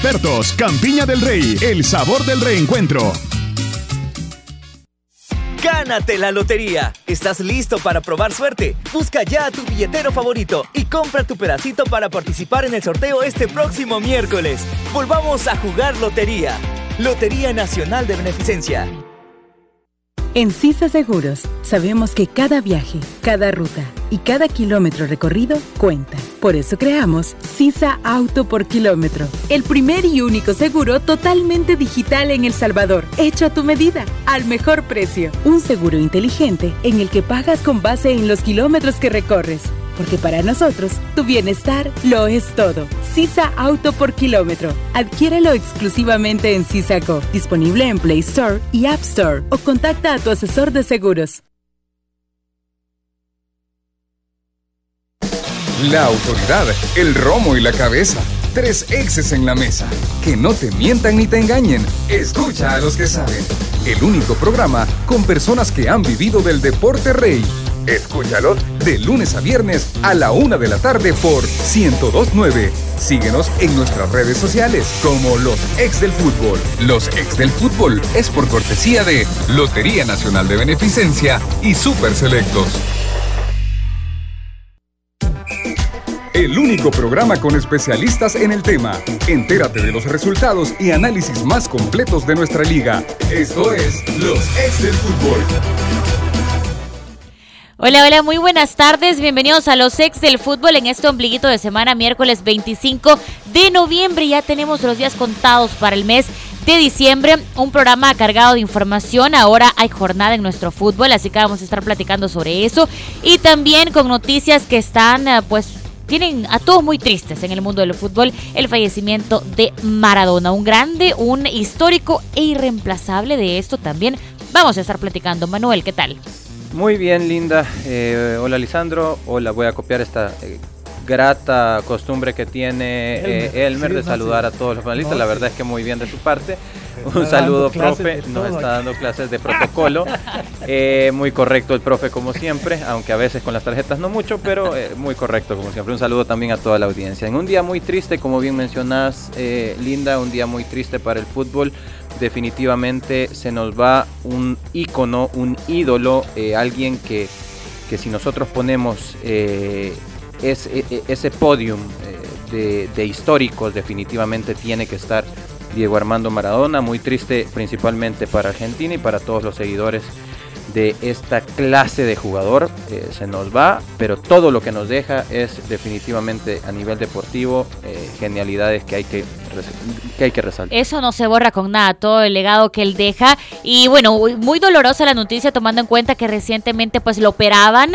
Expertos, Campiña del Rey, el sabor del reencuentro. ¡Gánate la lotería! ¿Estás listo para probar suerte? Busca ya a tu billetero favorito y compra tu pedacito para participar en el sorteo este próximo miércoles. Volvamos a jugar lotería. Lotería Nacional de Beneficencia. En CISA Seguros sabemos que cada viaje, cada ruta y cada kilómetro recorrido cuenta. Por eso creamos CISA Auto por Kilómetro, el primer y único seguro totalmente digital en El Salvador, hecho a tu medida, al mejor precio. Un seguro inteligente en el que pagas con base en los kilómetros que recorres porque para nosotros tu bienestar lo es todo. Sisa Auto por kilómetro. Adquiérelo exclusivamente en Sisaco, disponible en Play Store y App Store o contacta a tu asesor de seguros. La autoridad, el romo y la cabeza. Tres exes en la mesa. Que no te mientan ni te engañen. Escucha a los que saben. El único programa con personas que han vivido del deporte rey Escúchalos de lunes a viernes a la una de la tarde por 1029. Síguenos en nuestras redes sociales como Los Ex del Fútbol. Los Ex del Fútbol es por cortesía de Lotería Nacional de Beneficencia y Super Selectos. El único programa con especialistas en el tema. Entérate de los resultados y análisis más completos de nuestra liga. Esto es Los Ex del Fútbol. Hola, hola, muy buenas tardes. Bienvenidos a los ex del fútbol en este ombliguito de semana, miércoles 25 de noviembre. Ya tenemos los días contados para el mes de diciembre. Un programa cargado de información. Ahora hay jornada en nuestro fútbol, así que vamos a estar platicando sobre eso. Y también con noticias que están, eh, pues, tienen a todos muy tristes en el mundo del fútbol el fallecimiento de Maradona, un grande, un histórico e irreemplazable de esto también. Vamos a estar platicando. Manuel, ¿qué tal? Muy bien, Linda. Eh, hola, Lisandro. Hola, voy a copiar esta eh, grata costumbre que tiene Elmer, eh, de saludar a todos los panelistas. La verdad es que muy bien de su parte. Un saludo, profe. Nos está dando clases de protocolo. muy correcto el profe, como siempre, aunque a veces con las tarjetas no mucho, pero muy correcto, como siempre. Un saludo también a toda la audiencia. En un día muy triste, como bien mencionás, Linda, un día muy triste para el fútbol definitivamente se nos va un ícono, un ídolo, eh, alguien que, si nosotros ponemos eh, e, e, ese podium eh, de, históricos, definitivamente tiene que estar Diego Armando Maradona, muy triste principalmente para Argentina y para todos los seguidores de esta clase de jugador eh, se nos va, pero todo lo que nos deja es definitivamente a nivel deportivo eh, genialidades que hay que, que hay que resaltar. Eso no se borra con nada, todo el legado que él deja. Y bueno, muy dolorosa la noticia tomando en cuenta que recientemente pues lo operaban.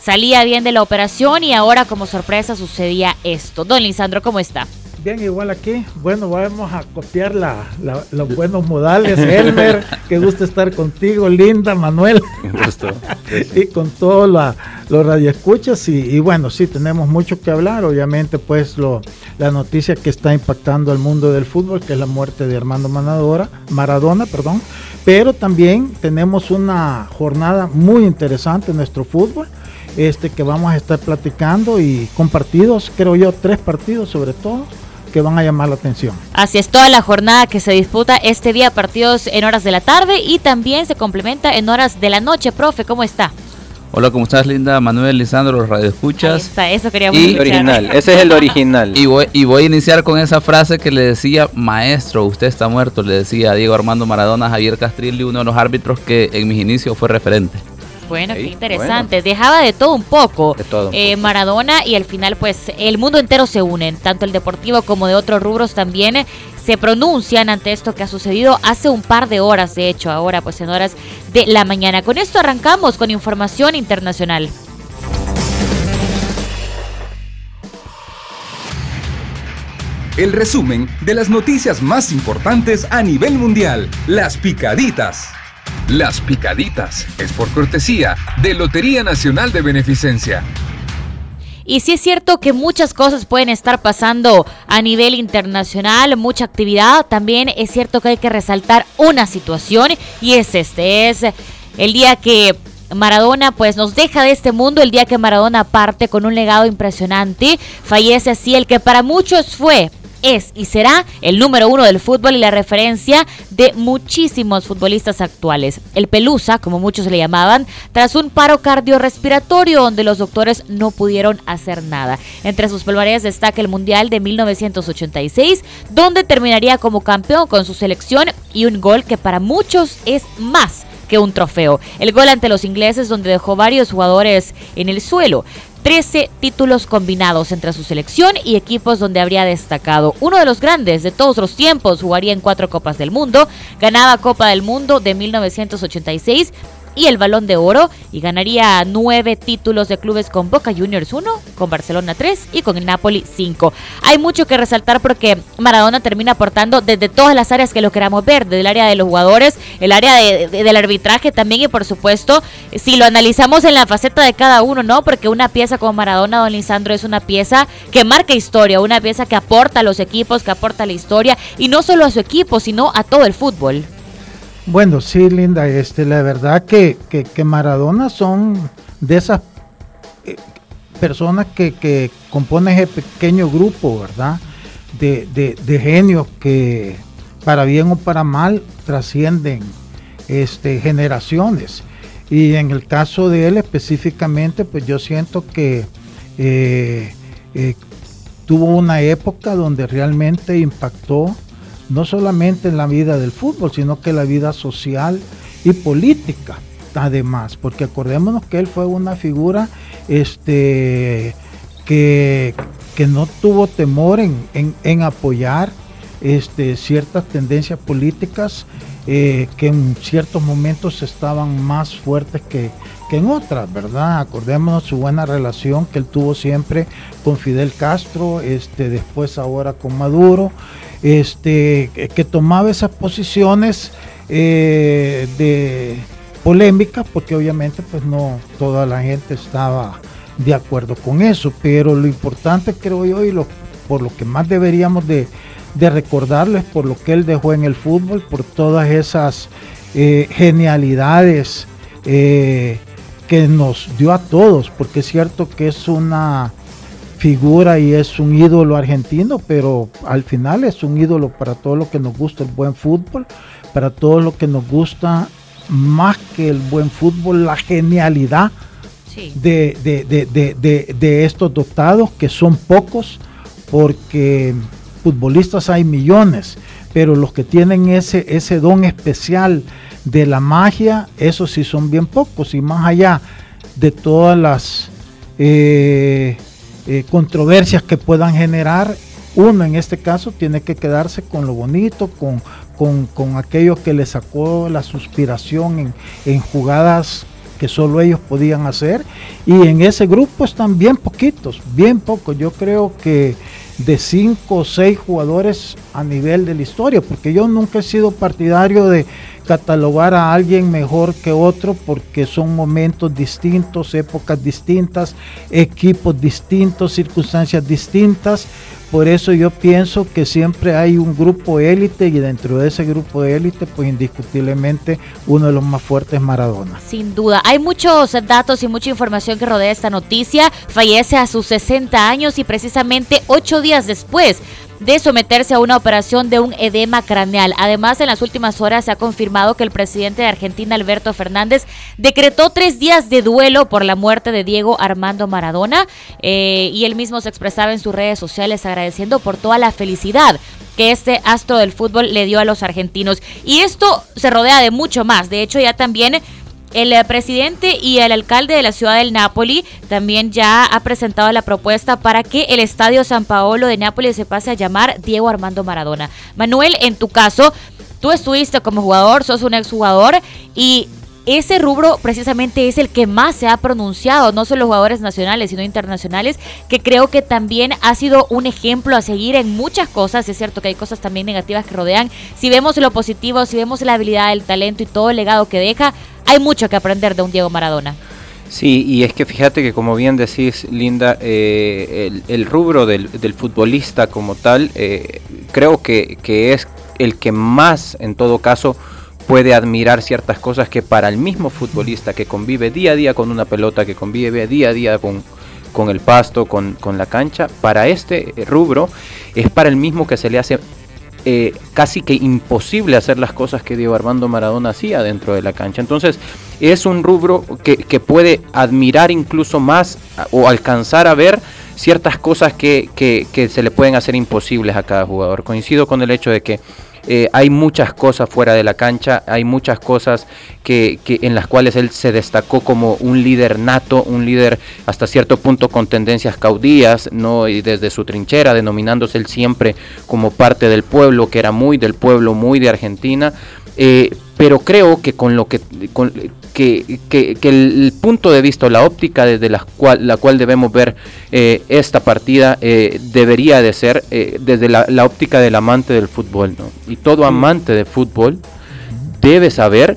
Salía bien de la operación y ahora como sorpresa sucedía esto. Don Lisandro, ¿cómo está? Bien, igual aquí. Bueno, vamos a copiar la, los buenos modales. Elmer, qué gusto estar contigo, Linda, Manuel. Gusto. y con todos los radioescuchas. Y, y bueno, sí, tenemos mucho que hablar. Obviamente, pues lo, la noticia que está impactando al mundo del fútbol, que es la muerte de Armando Manadora, Maradona, perdón. Pero también tenemos una jornada muy interesante en nuestro fútbol este que vamos a estar platicando y compartidos, creo yo, tres partidos sobre todo que van a llamar la atención. Así es, toda la jornada que se disputa este día, partidos en horas de la tarde y también se complementa en horas de la noche. Profe, ¿cómo está? Hola, ¿cómo estás, Linda? Manuel, Lisandro, los radioescuchas. está, eso queríamos y, original, ese es el original. Y voy, y voy a iniciar con esa frase que le decía, maestro, usted está muerto, le decía a Diego Armando Maradona, Javier Castrilli, uno de los árbitros que en mis inicios fue referente. Bueno, qué interesante. Dejaba de todo un poco. Eh, Maradona y al final pues el mundo entero se unen, tanto el deportivo como de otros rubros también eh, se pronuncian ante esto que ha sucedido hace un par de horas, de hecho, ahora pues en horas de la mañana. Con esto arrancamos con información internacional. El resumen de las noticias más importantes a nivel mundial, las picaditas. Las Picaditas es por cortesía de Lotería Nacional de Beneficencia. Y sí es cierto que muchas cosas pueden estar pasando a nivel internacional, mucha actividad. También es cierto que hay que resaltar una situación y es este, es el día que Maradona pues nos deja de este mundo, el día que Maradona parte con un legado impresionante. Fallece así el que para muchos fue es y será el número uno del fútbol y la referencia de muchísimos futbolistas actuales. El Pelusa, como muchos le llamaban, tras un paro cardiorrespiratorio donde los doctores no pudieron hacer nada. Entre sus palmares destaca el Mundial de 1986, donde terminaría como campeón con su selección y un gol que para muchos es más que un trofeo. El gol ante los ingleses donde dejó varios jugadores en el suelo. 13 títulos combinados entre su selección y equipos donde habría destacado. Uno de los grandes de todos los tiempos, jugaría en cuatro Copas del Mundo, ganaba Copa del Mundo de 1986 y el Balón de Oro y ganaría nueve títulos de clubes con Boca Juniors 1, con Barcelona 3 y con el Napoli 5. Hay mucho que resaltar porque Maradona termina aportando desde todas las áreas que lo queramos ver, desde el área de los jugadores, el área del arbitraje también y por supuesto si lo analizamos en la faceta de cada uno, ¿no? Porque una pieza como Maradona, don Lisandro, es una pieza que marca historia, una pieza que aporta a los equipos, que aporta a la historia y no solo a su equipo, sino a todo el fútbol. Bueno, sí, Linda, este, la verdad que, que, Maradona son de esas eh, personas que, que, componen ese pequeño grupo, ¿verdad? De, de, genios que para bien o para mal trascienden este, generaciones. Y en el caso de él específicamente, pues yo siento que eh, eh, tuvo una época donde realmente impactó no solamente en la vida del fútbol, sino que la vida social y política además, porque acordémonos que él fue una figura este, que, que no tuvo temor en, apoyar este, ciertas tendencias políticas eh, que en ciertos momentos estaban más fuertes que, que en otras, ¿verdad? Acordémonos su buena relación que él tuvo siempre con Fidel Castro, este, después ahora con Maduro este, que tomaba esas posiciones eh, de polémica, porque obviamente pues no toda la gente estaba de acuerdo con eso, pero lo importante creo yo y lo, por lo que más deberíamos de, de recordarles por lo que él dejó en el fútbol, por todas esas eh, genialidades eh, que nos dio a todos, porque es cierto que es una figura y es un ídolo argentino, pero al final es un ídolo para todo lo que nos gusta el buen fútbol, para todo lo que nos gusta más que el buen fútbol, la genialidad de, de, estos dotados, que son pocos, porque futbolistas hay millones, pero los que tienen ese, ese don especial de la magia, esos sí son bien pocos, y más allá de todas las... Eh, eh, controversias que puedan generar, uno en este caso tiene que quedarse con lo bonito, con, con, aquello que le sacó la suspiración en, jugadas que solo ellos podían hacer. Y en ese grupo están bien poquitos, bien pocos. Yo creo que de cinco o seis jugadores a nivel de la historia, porque yo nunca he sido partidario de catalogar a alguien mejor que otro porque son momentos distintos, épocas distintas, equipos distintos, circunstancias distintas. Por eso yo pienso que siempre hay un grupo élite y dentro de ese grupo élite, pues indiscutiblemente uno de los más fuertes es Maradona. Sin duda, hay muchos datos y mucha información que rodea esta noticia. Fallece a sus 60 años y precisamente ocho días después de someterse a una operación de un edema craneal. Además, en las últimas horas se ha confirmado que el presidente de Argentina, Alberto Fernández, decretó tres días de duelo por la muerte de Diego Armando Maradona eh, y él mismo se expresaba en sus redes sociales agradeciendo por toda la felicidad que este astro del fútbol le dio a los argentinos. Y esto se rodea de mucho más. De hecho, ya también el eh, presidente y el alcalde de la ciudad del Nápoli también ya ha presentado la propuesta para que el Estadio San Paolo de Nápoles se pase a llamar Diego Armando Maradona. Manuel, en tu caso, tú estuviste como jugador, sos un exjugador y ese rubro precisamente es el que más se ha pronunciado, no solo jugadores nacionales, sino internacionales, que creo que también ha sido un ejemplo a seguir en muchas cosas. Es cierto que hay cosas también negativas que rodean. Si vemos lo positivo, si vemos la habilidad, el talento y todo el legado que deja, hay mucho que aprender de un Diego Maradona. Sí, y es que fíjate que como bien decís, Linda, eh, el, rubro del, futbolista como tal, eh, creo que, que es el que más, en todo caso, puede admirar ciertas cosas que para el mismo futbolista que convive día a día con una pelota, que convive día a día con, con el pasto, con, con, la cancha, para este rubro es para el mismo que se le hace eh, casi que imposible hacer las cosas que Diego Armando Maradona hacía dentro de la cancha. Entonces, es un rubro que, que puede admirar incluso más o alcanzar a ver ciertas cosas que, que, que se le pueden hacer imposibles a cada jugador. Coincido con el hecho de que eh, hay muchas cosas fuera de la cancha, hay muchas cosas que, en las cuales él se destacó como un líder nato, un líder hasta cierto punto con tendencias caudillas, ¿no? y desde su trinchera, denominándose él siempre como parte del pueblo, que era muy del pueblo, muy de Argentina. Eh, pero creo que con lo que, que, el, punto de vista, la óptica desde la cual, la cual debemos ver eh, esta partida eh, debería de ser eh, desde la, óptica del amante del fútbol, ¿no? Y todo amante de fútbol debe saber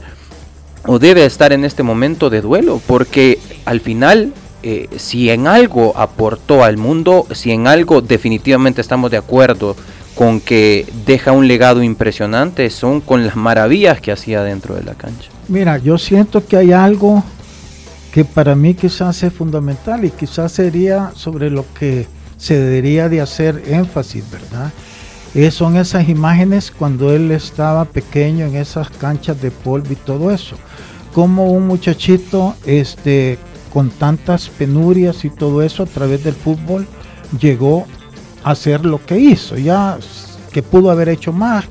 o debe estar en este momento de duelo, porque al final si en algo aportó al mundo, si en algo definitivamente estamos de acuerdo con que deja un legado impresionante son con las maravillas que hacía dentro de la cancha. Mira, yo siento que hay algo que para mí quizás es fundamental y quizás sería sobre lo que se debería de hacer énfasis, ¿verdad? Eh, son esas imágenes cuando él estaba pequeño en esas canchas de polvo y todo eso. Como un muchachito este, con tantas penurias y todo eso a través del fútbol llegó hacer lo que hizo. Ya que pudo haber hecho más,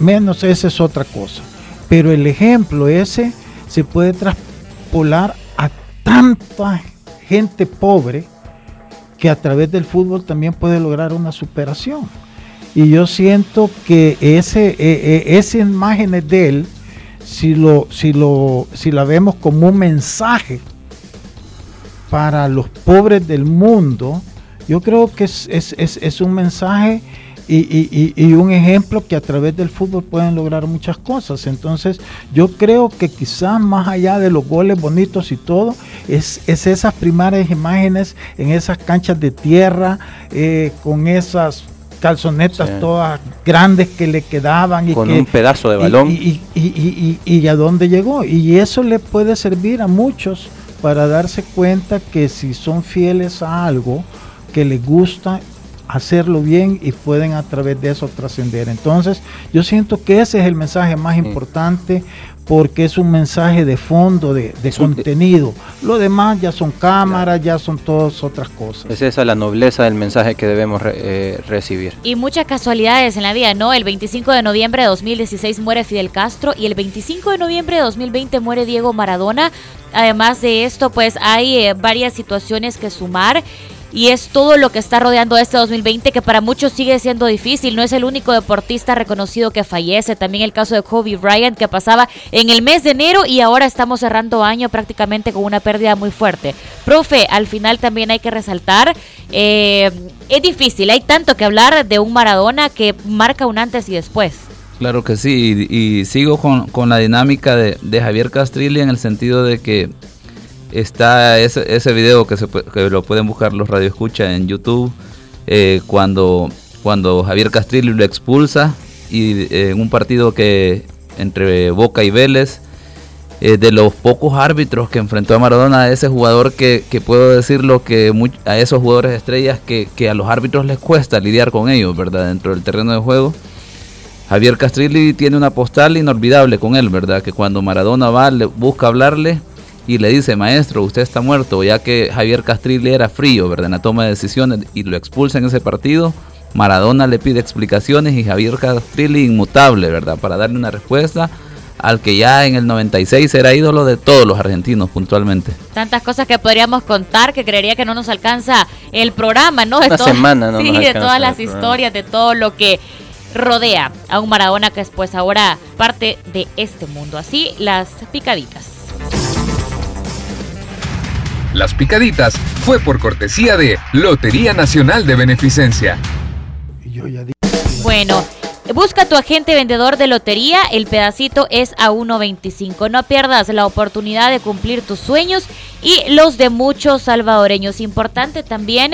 menos, esa es otra cosa. Pero el ejemplo ese se puede traspolar a tanta gente pobre que a través del fútbol también puede lograr una superación. Y yo siento que ese, e, e, esa imagen de él, si, lo, si, lo, si la vemos como un mensaje para los pobres del mundo, yo creo que es, un mensaje y, un ejemplo que a través del fútbol pueden lograr muchas cosas. Entonces, yo creo que quizás más allá de los goles bonitos y todo, es, esas primarias imágenes en esas canchas de tierra, eh, con esas calzonetas todas grandes que le quedaban. Y con un pedazo de balón. Y, y, y, a dónde llegó. Y eso le puede servir a muchos para darse cuenta que si son fieles a algo, que les gusta hacerlo bien y pueden a través de eso trascender. Entonces, yo siento que ese es el mensaje más importante porque es un mensaje de fondo, de, contenido. Lo demás ya son cámaras, ya son todas otras cosas. Es esa la nobleza del mensaje que debemos eh, recibir. Y muchas casualidades en la vida, ¿no? El 25 de noviembre de 2016 muere Fidel Castro y el 25 de noviembre de 2020 muere Diego Maradona. Además de esto, pues hay eh, varias situaciones que sumar y es todo lo que está rodeando este 2020 que para muchos sigue siendo difícil. No es el único deportista reconocido que fallece. También el caso de Kobe Bryant que pasaba en el mes de enero y ahora estamos cerrando año prácticamente con una pérdida muy fuerte. Profe, al final también hay que resaltar, eh, es difícil, hay tanto que hablar de un Maradona que marca un antes y después. Claro que sí, y, sigo con, la dinámica de, de Javier Castrilli en el sentido de que está ese, video que, se, lo pueden buscar los radioescuchas en YouTube, eh, cuando, cuando Javier Castrillo lo expulsa y eh, en un partido que entre Boca y Vélez, eh, de los pocos árbitros que enfrentó a Maradona, ese jugador que, que puedo decirlo que a esos jugadores estrellas que, que, a los árbitros les cuesta lidiar con ellos, ¿verdad? Dentro del terreno de juego. Javier Castrilli tiene una postal inolvidable con él, ¿verdad? Que cuando Maradona va, le busca hablarle, y le dice, maestro, usted está muerto, ya que Javier Castrilli era frío, ¿verdad? En la toma de decisiones y lo expulsa en ese partido. Maradona le pide explicaciones y Javier Castrilli inmutable, ¿verdad? Para darle una respuesta al que ya en el 96 era ídolo de todos los argentinos puntualmente. Tantas cosas que podríamos contar que creería que no nos alcanza el programa, ¿no? De Una semana, ¿no? Sí, de todas las historias, de todo lo que rodea a un Maradona que es pues ahora parte de este mundo. Así las picaditas. Las Picaditas fue por cortesía de Lotería Nacional de Beneficencia. Bueno, busca tu agente vendedor de lotería, el pedacito es a 1.25. No pierdas la oportunidad de cumplir tus sueños y los de muchos salvadoreños. Importante también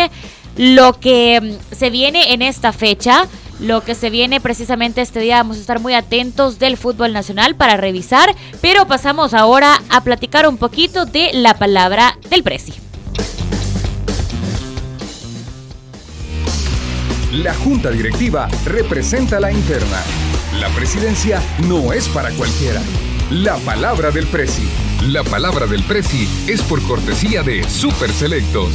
lo que mm, se viene en esta fecha lo que se viene precisamente este día. Vamos a estar muy atentos del fútbol nacional para revisar, pero pasamos ahora a platicar un poquito de la palabra del Prezi. La junta directiva representa la interna. La presidencia no es para cualquiera. La palabra del Prezi. La palabra del Prezi es por cortesía de Super Selectos.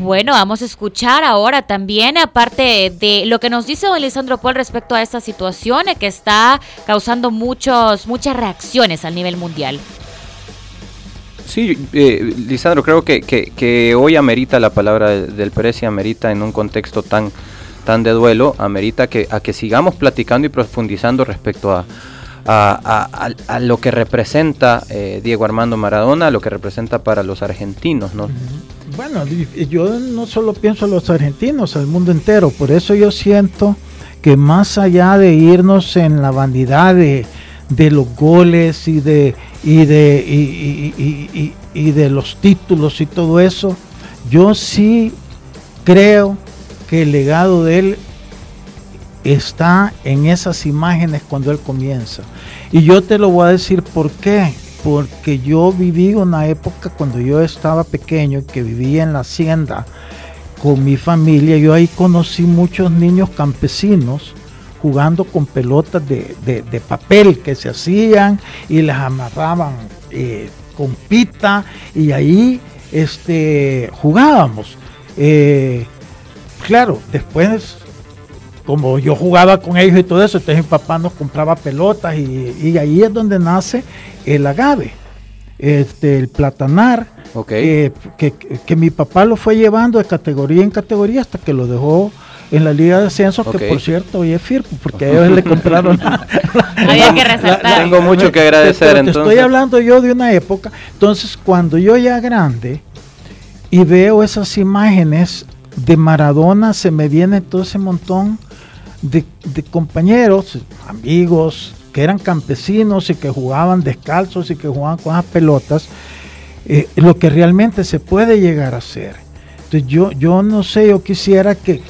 Bueno, vamos a escuchar ahora también, aparte de lo que nos dice don Lisandro Paul respecto a esta situación que está causando muchos, muchas reacciones a nivel mundial. Sí, eh, Lisandro, creo que, que, hoy amerita la palabra del Presi, amerita en un contexto tan, tan de duelo, amerita que, a que sigamos platicando y profundizando respecto a, a, lo que representa eh, Diego Armando Maradona, lo que representa para los argentinos, ¿no? Bueno, yo no solo pienso en los argentinos, al mundo entero. Por eso yo siento que más allá de irnos en la vanidad de, los goles y de, y de, y, de los títulos y todo eso, yo sí creo que el legado de él está en esas imágenes cuando él comienza. Y yo te lo voy a decir por qué porque yo viví una época cuando yo estaba pequeño, que vivía en la hacienda con mi familia, yo ahí conocí muchos niños campesinos jugando con pelotas de, papel que se hacían y las amarraban eh, con pita y ahí este, jugábamos. Eh, claro, después como yo jugaba con ellos y todo eso, entonces mi papá nos compraba pelotas y, ahí es donde nace el agave, este, el platanar, eh, que, mi papá lo fue llevando de categoría en categoría hasta que lo dejó en la Liga de Ascenso, que por cierto hoy es firme, porque ellos le compraron. Había que resaltar. Tengo mucho que agradecer. entonces. estoy hablando yo de una época, entonces cuando yo ya grande y veo esas imágenes de Maradona, se me viene todo ese montón de, compañeros, amigos, que eran campesinos y que jugaban descalzos y que jugaban con las pelotas, eh, lo que realmente se puede llegar a hacer. Entonces yo, yo no sé, yo quisiera que,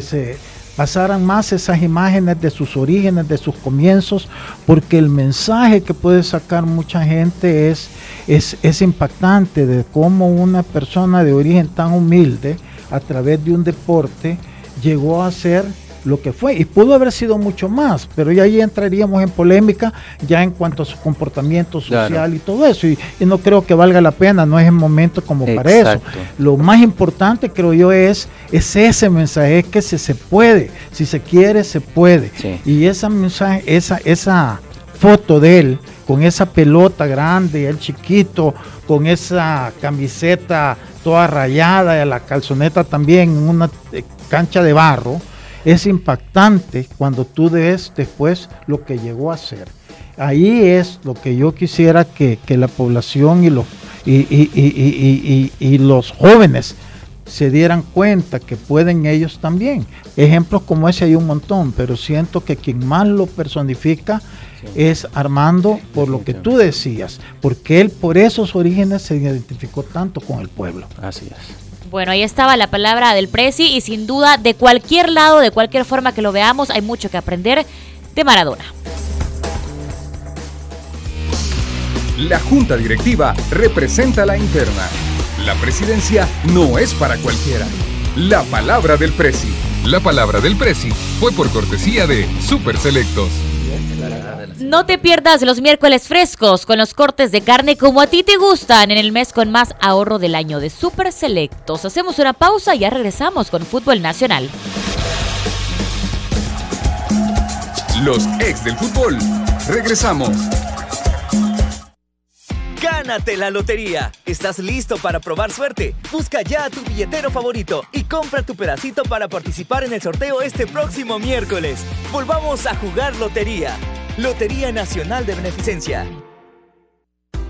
se pasaran más esas imágenes de sus orígenes, de sus comienzos, porque el mensaje que puede sacar mucha gente es, es, es impactante de cómo una persona de origen tan humilde, a través de un deporte, llegó a ser lo que fue. Y pudo haber sido mucho más, pero ya ahí entraríamos en polémica ya en cuanto a su comportamiento social y todo eso. Y, no creo que valga la pena, no es el momento como para eso. Lo más importante creo yo es, es ese mensaje, es que si se puede, si se quiere, se puede. Y esa mensaje, esa, esa foto de él con esa pelota grande, el chiquito, con esa camiseta toda rayada, y la calzoneta también en una eh, cancha de barro, es impactante cuando tú ves después lo que llegó a ser. Ahí es lo que yo quisiera que, la población y los, y, los jóvenes se dieran cuenta que pueden ellos también. Ejemplos como ese hay un montón, pero siento que quien más lo personifica es Armando por lo que tú decías, porque él por esos orígenes se identificó tanto con el pueblo. Así es. Bueno, ahí estaba la palabra del Prezi y sin duda de cualquier lado, de cualquier forma que lo veamos, hay mucho que aprender de Maradona. La junta directiva representa la interna. La presidencia no es para cualquiera. La palabra del Prezi. La palabra del Prezi fue por cortesía de Super Selectos. No te pierdas los miércoles frescos con los cortes de carne como a ti te gustan en el mes con más ahorro del año de Super Selectos. Hacemos una pausa y ya regresamos con Fútbol Nacional. Los ex del fútbol. Regresamos. Gánate la lotería. ¿Estás listo para probar suerte? Busca ya a tu billetero favorito y compra tu pedacito para participar en el sorteo este próximo miércoles. Volvamos a jugar lotería. Lotería Nacional de Beneficencia.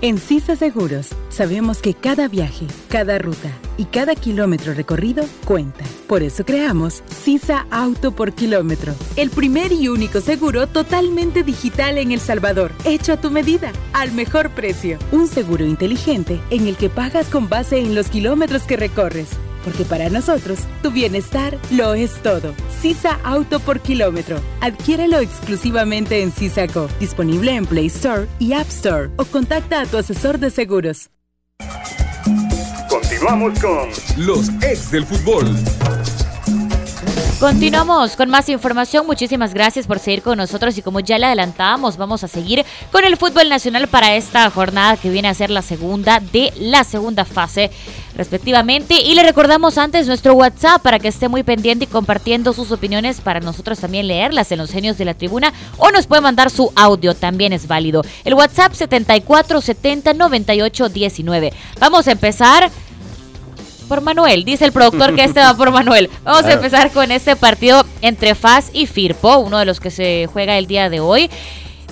En CISA Seguros sabemos que cada viaje, cada ruta y cada kilómetro recorrido cuenta. Por eso creamos CISA Auto por Kilómetro, el primer y único seguro totalmente digital en El Salvador, hecho a tu medida, al mejor precio. Un seguro inteligente en el que pagas con base en los kilómetros que recorres porque para nosotros tu bienestar lo es todo. Sisa Auto por kilómetro. Adquiérelo exclusivamente en Sisaco, disponible en Play Store y App Store o contacta a tu asesor de seguros. Continuamos con los ex del fútbol. Continuamos con más información. Muchísimas gracias por seguir con nosotros y como ya le adelantábamos, vamos a seguir con el fútbol nacional para esta jornada que viene a ser la segunda de la segunda fase respectivamente. Y le recordamos antes nuestro WhatsApp para que esté muy pendiente y compartiendo sus opiniones para nosotros también leerlas en los genios de la tribuna o nos puede mandar su audio, también es válido. El WhatsApp 7470 98 19. Vamos a empezar por Manuel. Dice el productor que este va por Manuel. Vamos a empezar con este partido entre FAS y Firpo, uno de los que se juega el día de hoy.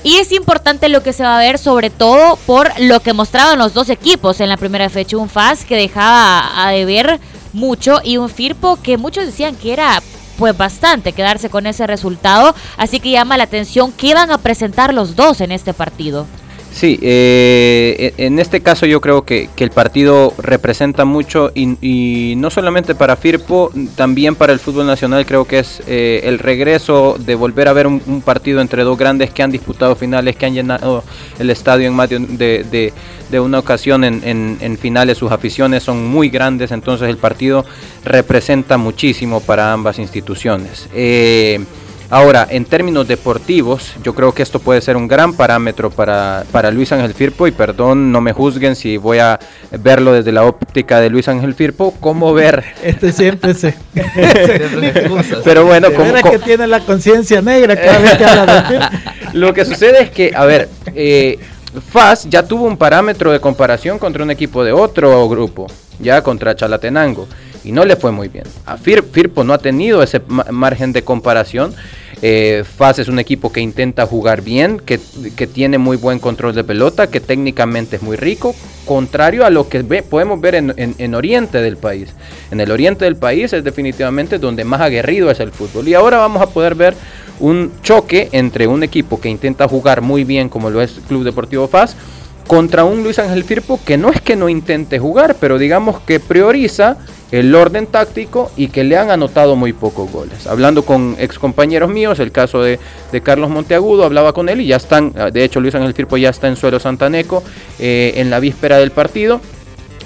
Y es importante lo que se va a ver, sobre todo por lo que mostraban los dos equipos en la primera fecha. Un FAS que dejaba a deber mucho y un Firpo que muchos decían que era pues bastante quedarse con ese resultado. Así que llama la atención qué van a presentar los dos en este partido. Sí, eh, e, en este caso yo creo que, el partido representa mucho y, no solamente para Firpo, también para el fútbol nacional creo que es eh, el regreso de volver a ver un, partido entre dos grandes que han disputado finales, que han llenado el estadio en más de, de, una ocasión en, en, finales, sus aficiones son muy grandes, entonces el partido representa muchísimo para ambas instituciones. Eh, Ahora, en términos deportivos, yo creo que esto puede ser un gran parámetro para, para Luis Ángel Firpo y perdón, no me juzguen si voy a verlo desde la óptica de Luis Ángel Firpo, cómo ver... Este siempre se... Pero bueno, como... que tiene la conciencia negra cada vez que habla de Lo que sucede es que, a ver, eh, FAS ya tuvo un parámetro de comparación contra un equipo de otro grupo, ya contra Chalatenango y no le fue muy bien. A Firpo no ha tenido ese margen de comparación eh, FAS es un equipo que intenta jugar bien, que, tiene muy buen control de pelota, que técnicamente es muy rico, contrario a lo que podemos ver en, oriente del país. En el oriente del país es definitivamente donde más aguerrido es el fútbol. Y ahora vamos a poder ver un choque entre un equipo que intenta jugar muy bien como lo es Club Deportivo FAS contra un Luis Ángel Firpo que no es que no intente jugar, pero digamos que prioriza el orden táctico y que le han anotado muy pocos goles. Hablando con ex compañeros míos, el caso de, Carlos Monteagudo, hablaba con él y ya están, de hecho Luis Ángel Firpo ya está en suelo santaneco eh, en la víspera del partido.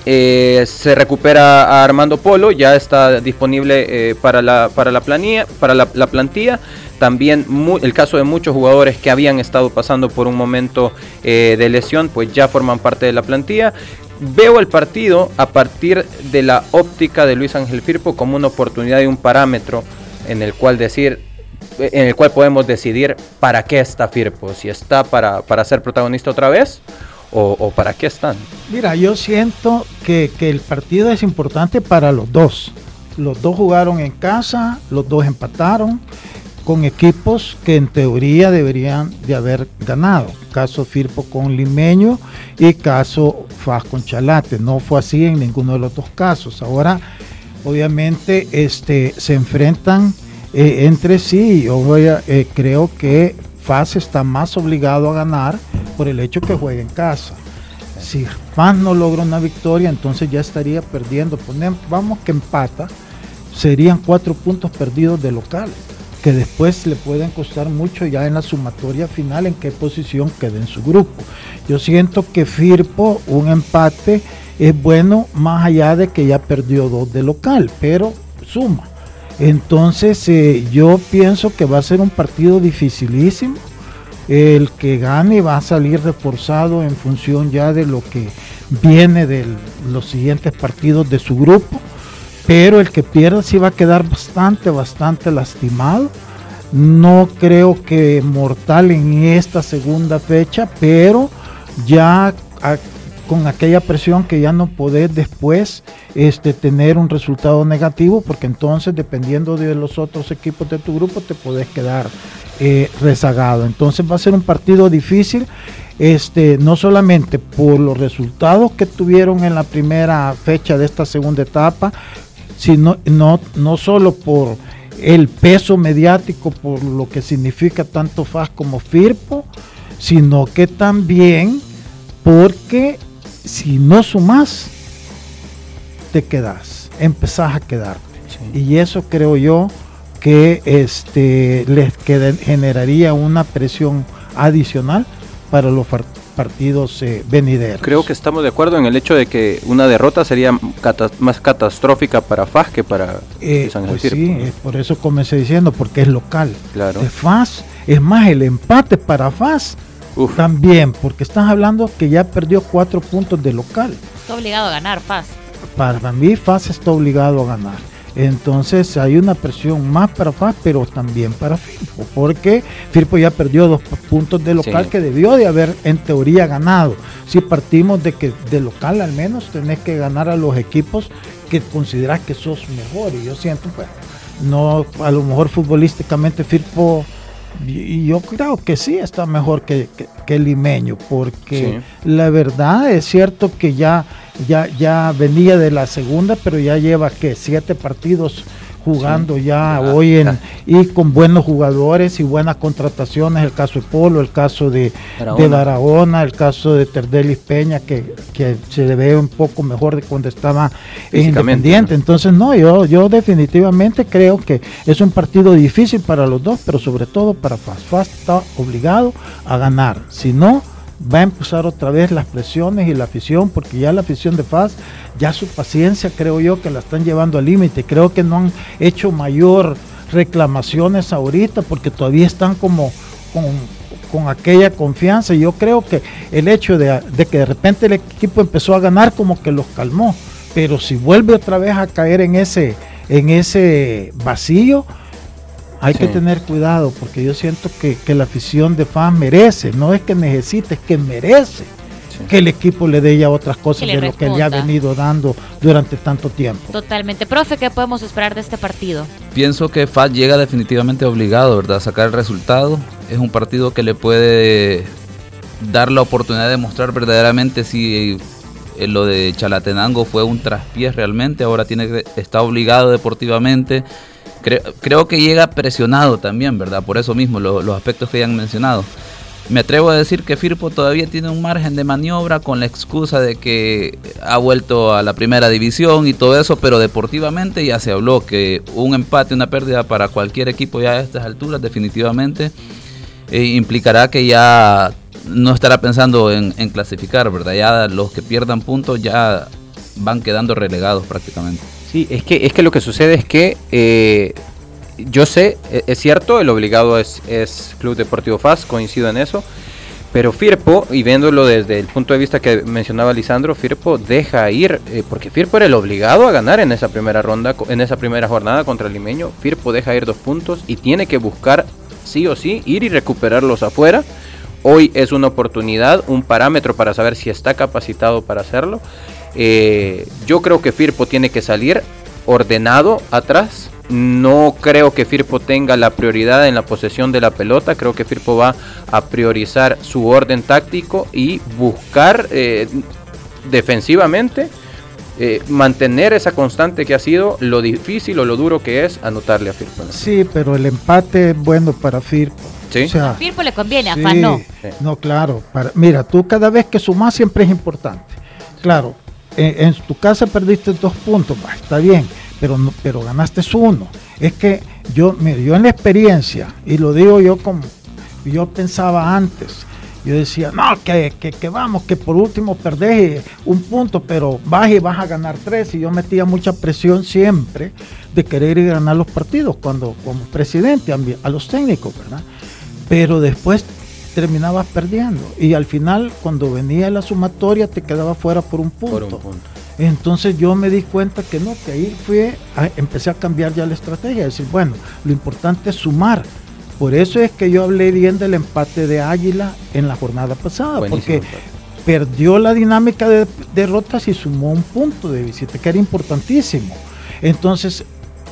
Eh, se recupera a Armando Polo, ya está disponible eh, para, la, para, la, planilla, para la, plantilla. También el caso de muchos jugadores que habían estado pasando por un momento de lesión, pues ya forman parte de la plantilla veo el partido a partir de la óptica de Luis Ángel Firpo como una oportunidad y un parámetro en el cual decir en el cual podemos decidir para qué está Firpo, si está para, para ser protagonista otra vez o, para qué están. Mira, yo siento que, que el partido es importante para los dos. Los dos jugaron en casa, los dos empataron con equipos que en teoría deberían de haber ganado. Caso Firpo con Limeño y caso Faz con Chalate. No fue así en ninguno de los dos casos. Ahora, obviamente, este, se enfrentan eh, entre sí. Yo voy eh, creo que Faz está más obligado a ganar por el hecho que juega en casa. Si Faz no logra una victoria, entonces ya estaría perdiendo. vamos que empata, serían cuatro puntos perdidos de local que después le pueden costar mucho ya en la sumatoria final en qué posición quede en su grupo. Yo siento que Firpo, un empate es bueno más allá de que ya perdió dos de local, pero suma. Entonces eh, yo pienso que va a ser un partido dificilísimo. El que gane va a salir reforzado en función ya de lo que viene de los siguientes partidos de su grupo pero el que pierda sí va a quedar bastante, bastante lastimado. No creo que mortal en esta segunda fecha, pero ya con aquella presión que ya no podés después este, tener un resultado negativo, porque entonces dependiendo de los otros equipos de tu grupo te podés quedar eh, rezagado. Entonces va a ser un partido difícil, este, no solamente por los resultados que tuvieron en la primera fecha de esta segunda etapa, sino no, no solo por el peso mediático, por lo que significa tanto FAS como FIRPO, sino que también porque si no sumas, te quedas, empezás a quedarte. Y eso creo yo que este, les generaría una presión adicional para los partidos eh, venideros. Creo que estamos de acuerdo en el hecho de que una derrota sería más catastrófica para FAS que para eh, San pues Sí, por eso comencé diciendo, porque es local. Claro. De FAS, es más, el empate para FAS también, porque estás hablando que ya perdió cuatro puntos de local. Está obligado a ganar FAS. Para mí FAS está obligado a ganar. Entonces hay una presión más para FAS, pero también para Firpo, porque Firpo ya perdió dos puntos de local que debió de haber en teoría ganado. Si partimos de que de local al menos tenés que ganar a los equipos que consideras que sos mejor. Y yo siento, pues, no, a lo mejor futbolísticamente Firpo y yo creo que sí está mejor que, que, Limeño, porque la verdad es cierto que ya, ya, ya venía de la segunda, pero ya lleva que siete partidos jugando ya hoy en, y con buenos jugadores y buenas contrataciones, el caso de Polo, el caso de Barahona, el caso de Terdelis Peña, que, se le ve un poco mejor de cuando estaba independiente. Entonces, no, yo, yo definitivamente creo que es un partido difícil para los dos, pero sobre todo para Faz. Faz está obligado a ganar. Si no, va a empezar otra vez las presiones y la afición, porque ya la afición de Paz, ya su paciencia creo yo que la están llevando al límite, creo que no han hecho mayor reclamaciones ahorita porque todavía están como con, aquella confianza. Yo creo que el hecho de, de, que de repente el equipo empezó a ganar como que los calmó, pero si vuelve otra vez a caer en ese, en ese vacío, hay que tener cuidado porque yo siento que, la afición de fans merece, no es que necesite, es que merece que el equipo le dé ya otras cosas de lo que le ha venido dando durante tanto tiempo. Totalmente. Profe, ¿qué podemos esperar de este partido? Pienso que FAS llega definitivamente obligado, ¿verdad? A sacar el resultado. Es un partido que le puede dar la oportunidad de mostrar verdaderamente si eh, lo de Chalatenango fue un traspiés realmente, ahora tiene está obligado deportivamente Creo, que llega presionado también, ¿verdad? Por eso mismo, los aspectos que ya han mencionado. Me atrevo a decir que Firpo todavía tiene un margen de maniobra con la excusa de que ha vuelto a la primera división y todo eso, pero deportivamente ya se habló que un empate, una pérdida para cualquier equipo ya a estas alturas definitivamente eh, implicará que ya no estará pensando en, en clasificar, ¿verdad? Ya los que pierdan puntos ya van quedando relegados prácticamente. Sí, es que, es que lo que sucede es que eh, yo sé, e, es cierto, el obligado es, es Club Deportivo FAS, coincido en eso. Pero Firpo, y viéndolo desde el punto de vista que mencionaba Lisandro, Firpo deja ir, eh, porque Firpo era el obligado a ganar en esa primera ronda, en esa primera jornada contra el Limeño. Firpo deja ir dos puntos y tiene que buscar sí o sí ir y recuperarlos afuera. Hoy es una oportunidad, un parámetro para saber si está capacitado para hacerlo. Eh, yo creo que Firpo tiene que salir ordenado atrás. No creo que Firpo tenga la prioridad en la posesión de la pelota. Creo que Firpo va a priorizar su orden táctico y buscar eh, defensivamente eh, mantener esa constante que ha sido lo difícil o lo duro que es anotarle a Firpo. Sí, pero el empate es bueno para Firpo. ¿Sí? a Firpo le conviene, a no. No, claro. Para, mira, tú cada vez que sumas siempre es importante. Claro, en, tu casa perdiste dos puntos, está bien, pero, pero ganaste uno. Es que yo, yo en la experiencia, y lo digo yo como yo pensaba antes, yo decía, no, que, que, vamos, que por último perdés un punto, pero vas y vas a ganar tres. Y yo metía mucha presión siempre de querer ir a ganar los partidos cuando como presidente a los técnicos, ¿verdad? Pero después terminabas perdiendo. Y al final, cuando venía la sumatoria, te quedaba fuera por un punto. Entonces yo me di cuenta que no, que ahí fue, empecé a cambiar ya la estrategia, decir, bueno, lo importante es sumar. Por eso es que yo hablé bien del empate de Águila en la jornada pasada, porque perdió la dinámica de derrotas y sumó un punto de visita, que era importantísimo. Entonces,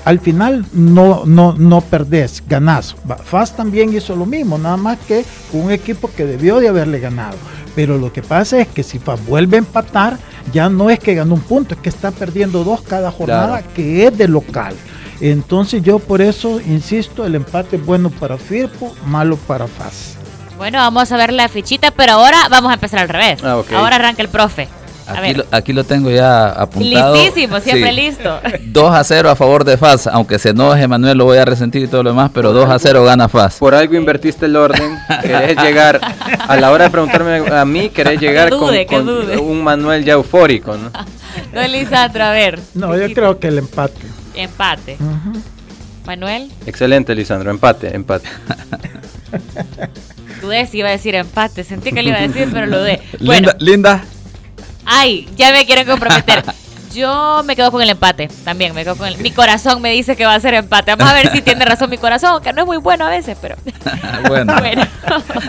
al final no, no, no perdés, ganás. FAS también hizo lo mismo, nada más que un equipo que debió de haberle ganado. Pero lo que pasa es que si FAS vuelve a empatar, ya no es que ganó un punto, es que está perdiendo dos cada jornada, que es de local. Entonces yo por eso insisto, el empate es bueno para Firpo, malo para FAS. Bueno, vamos a ver la fichita, pero ahora vamos a empezar al revés. Ah, ahora arranca el profe. Aquí lo, aquí lo, tengo ya apuntado. Listísimo, siempre listo. 2 a 0 a favor de FAS, aunque se enoje Manuel, lo voy a resentir y todo lo demás, pero 2 a 0 gana FAS. Por algo invertiste el orden, querés llegar, a la hora de preguntarme a mí, querés llegar con, un Manuel ya eufórico, ¿no? No, Lisandro, a ver. No, yo creo que el empate. Empate. Manuel. Excelente, Lisandro, empate, empate. dudé si iba a decir empate, sentí que le iba a decir, pero lo dudé. Bueno, linda, Ay, ya me quieren comprometer. Yo me quedo con el empate, también me quedo con el, Mi corazón me dice que va a ser empate. Vamos a ver si tiene razón mi corazón, que no es muy bueno a veces, pero... bueno.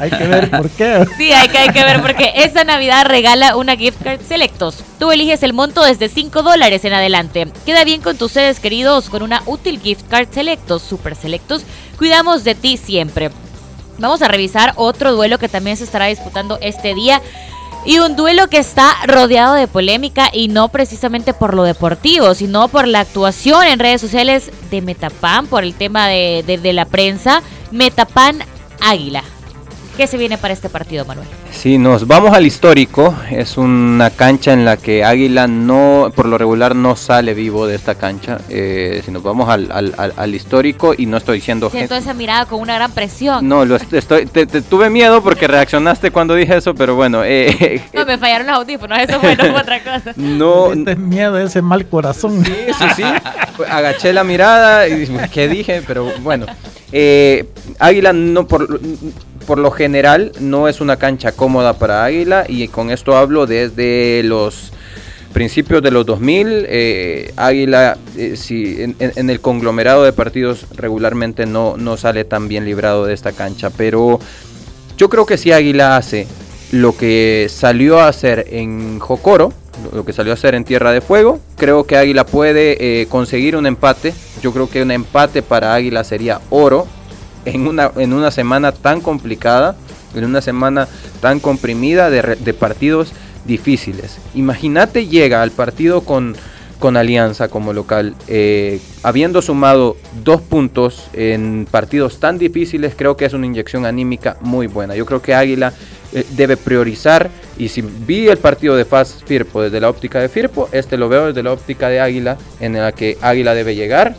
hay que ver por qué. Sí, hay que, hay que ver por qué. Esta Navidad regala una gift card Selectos. Tú eliges el monto desde 5 dólares en adelante. Queda bien con tus seres queridos con una útil gift card Selectos, super Selectos. Cuidamos de ti siempre. Vamos a revisar otro duelo que también se estará disputando este día. Y un duelo que está rodeado de polémica y no precisamente por lo deportivo, sino por la actuación en redes sociales de Metapan, por el tema de, de la prensa. Metapan Águila. ¿Qué se viene para este partido, Manuel? Sí, nos vamos al histórico. Es una cancha en la que Águila no, por lo regular, no sale vivo de esta cancha. Eh, si nos vamos al, al, histórico, y no estoy diciendo. Siento esa mirada con una gran presión. No, lo estoy, te, tuve miedo porque reaccionaste cuando dije eso, pero bueno. Eh, no, me fallaron los audífonos, eso fue otra cosa. No. Este miedo, ese mal corazón. Sí, sí, sí. Agaché la mirada y ¿qué dije? Pero bueno. Eh, Águila no por por lo general no es una cancha cómoda para Águila y con esto hablo desde los principios de los 2000. Eh, Águila, eh, si en, el conglomerado de partidos regularmente no, no sale tan bien librado de esta cancha, pero yo creo que si Águila hace lo que salió a hacer en Jocoro, lo que salió a hacer en Tierra de Fuego, creo que Águila puede eh, conseguir un empate. Yo creo que un empate para Águila sería oro en una, en una semana tan complicada, en una semana tan comprimida de, partidos difíciles. Imagínate llega al partido con, con Alianza como local, eh, habiendo sumado dos puntos en partidos tan difíciles, creo que es una inyección anímica muy buena. Yo creo que Águila eh, debe priorizar, y si vi el partido de Faz Firpo desde la óptica de Firpo, este lo veo desde la óptica de Águila, en la que Águila debe llegar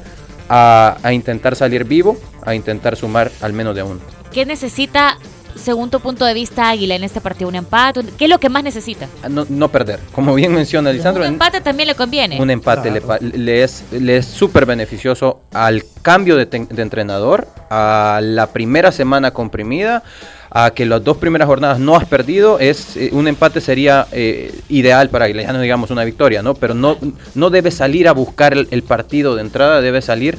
a, intentar salir vivo, a intentar sumar al menos de uno. ¿Qué necesita según tu punto de vista, Águila, en este partido? ¿Un empate? ¿Qué es lo que más necesita? Ah, no, perder. Como bien menciona Lisandro. Un empate también le conviene. Un empate le, es le es súper beneficioso al cambio de, de, entrenador, a la primera semana comprimida, a que las dos primeras jornadas no has perdido, es eh, un empate sería eh, ideal para ya no digamos una victoria, ¿no? Pero no, no debe salir a buscar el partido de entrada, debe salir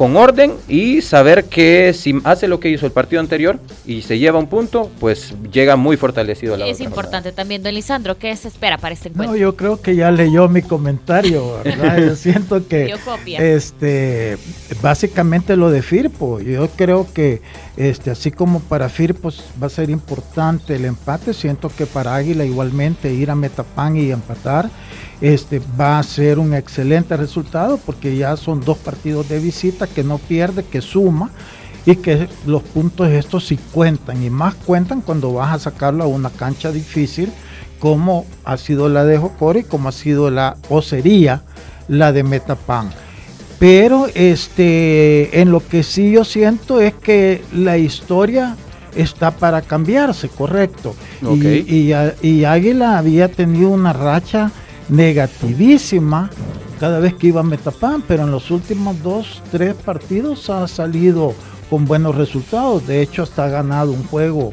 con orden y saber que si hace lo que hizo el partido anterior y se lleva un punto, pues llega muy fortalecido a la Es importante también, don Lisandro, ¿qué se espera para este encuentro? No, yo creo que ya leyó mi comentario, ¿verdad? yo siento que este básicamente lo de Firpo, yo creo que este así como para Firpo va a ser importante el empate, siento que para Águila igualmente ir a Metapan y empatar este, va a ser un excelente resultado porque ya son dos partidos de visita que no pierde, que suma y que los puntos estos sí cuentan y más cuentan cuando vas a sacarlo a una cancha difícil como ha sido la de Jocori, como ha sido la o sería la de Metapan. Pero este, en lo que sí yo siento es que la historia está para cambiarse, correcto. Y, y Águila había tenido una racha negativísima cada vez que iba a Metapan, pero en los últimos dos, tres partidos ha salido con buenos resultados. De hecho, hasta ha ganado un juego,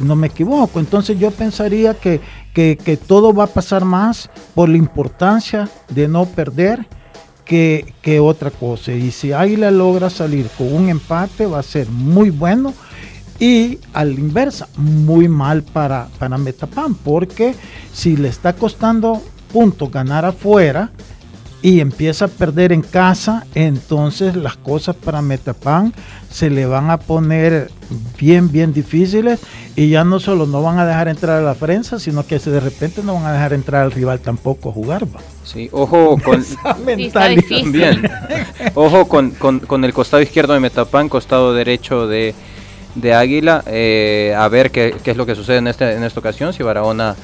no me equivoco. Entonces yo pensaría que, que, todo va a pasar más por la importancia de no perder que, otra cosa. Y si Águila logra salir con un empate, va a ser muy bueno. Y a la inversa, muy mal para, para Metapan, porque si le está costando puntos ganar afuera y empieza a perder en casa, entonces las cosas para Metapan se le van a poner bien, bien difíciles y ya no solo no van a dejar entrar a la prensa, sino que de repente no van a dejar entrar al rival tampoco a jugar. Sí, ojo con, ojo con, con, el costado izquierdo de Metapan, costado derecho de, de Águila, eh, a ver qué, qué, es lo que sucede en, este, en esta ocasión, si Barahona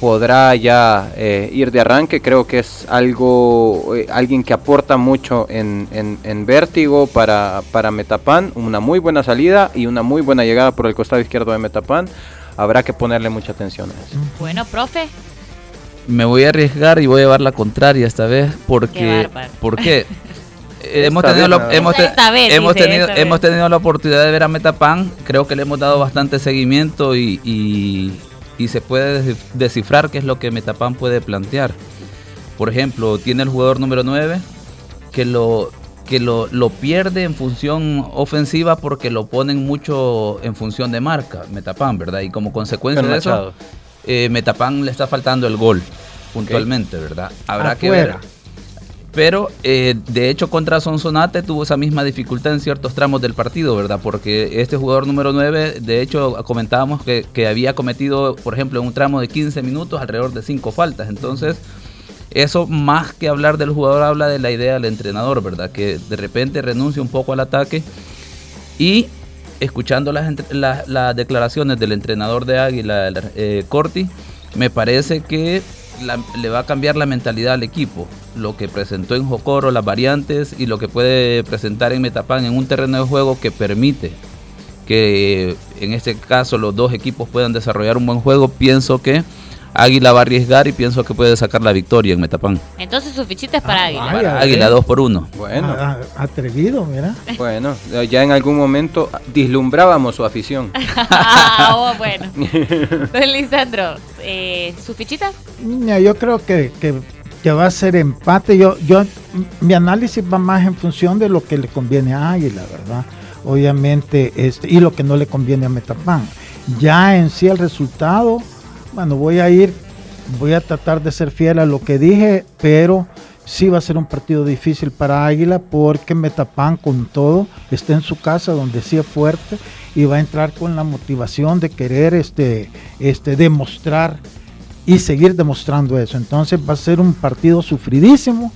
podrá ya eh, ir de arranque. Creo que es algo, eh, alguien que aporta mucho en, en, vértigo para, para Metapan. Una muy buena salida y una muy buena llegada por el costado izquierdo de Metapan. Habrá que ponerle mucha atención a eso. Bueno, profe. Me voy a arriesgar y voy a llevar la contraria esta vez porque... ¿Por qué? hemos tenido, hemos, hemos, tenido, hemos tenido la oportunidad de ver a Metapan, creo que le hemos dado bastante seguimiento y, y se puede descifrar qué es lo que Metapan puede plantear. Por ejemplo, tiene el jugador número 9 que lo que lo, pierde en función ofensiva porque lo ponen mucho en función de marca, Metapan, ¿verdad? Y como consecuencia de eso, eh, Metapan le está faltando el gol puntualmente, ¿verdad? Habrá que ver. Pero eh, de hecho contra Sonsonate tuvo esa misma dificultad en ciertos tramos del partido, ¿verdad? Porque este jugador número 9, de hecho comentábamos que, que había cometido, por ejemplo, en un tramo de 15 minutos alrededor de 5 faltas. Entonces, eso más que hablar del jugador habla de la idea del entrenador, ¿verdad? Que de repente renuncia un poco al ataque y escuchando las, las, declaraciones del entrenador de Águila, eh, Corti, me parece que le va a cambiar la mentalidad al equipo. Lo que presentó en Jocoro, las variantes y lo que puede presentar en Metapan en un terreno de juego que permite que en este caso los dos equipos puedan desarrollar un buen juego, pienso que Águila va a arriesgar y pienso que puede sacar la victoria en Metapán. Entonces su fichita es para ah, Águila. Águila 2 por uno. Bueno. Ah, ah, atrevido, mira. Bueno, ya en algún momento dislumbrábamos su afición. ah, oh, bueno. Don Lisandro, eh, ¿su fichita? yo creo que, que, va a ser empate. Yo, yo, mi análisis va más en función de lo que le conviene a Águila, ¿verdad? Obviamente, este, y lo que no le conviene a Metapán. Ya en sí el resultado bueno, voy a ir, voy a tratar de ser fiel a lo que dije, pero sí va a ser un partido difícil para Águila porque Metapan con todo está en su casa donde sí es fuerte y va a entrar con la motivación de querer este, este, demostrar y seguir demostrando eso. Entonces va a ser un partido sufridísimo,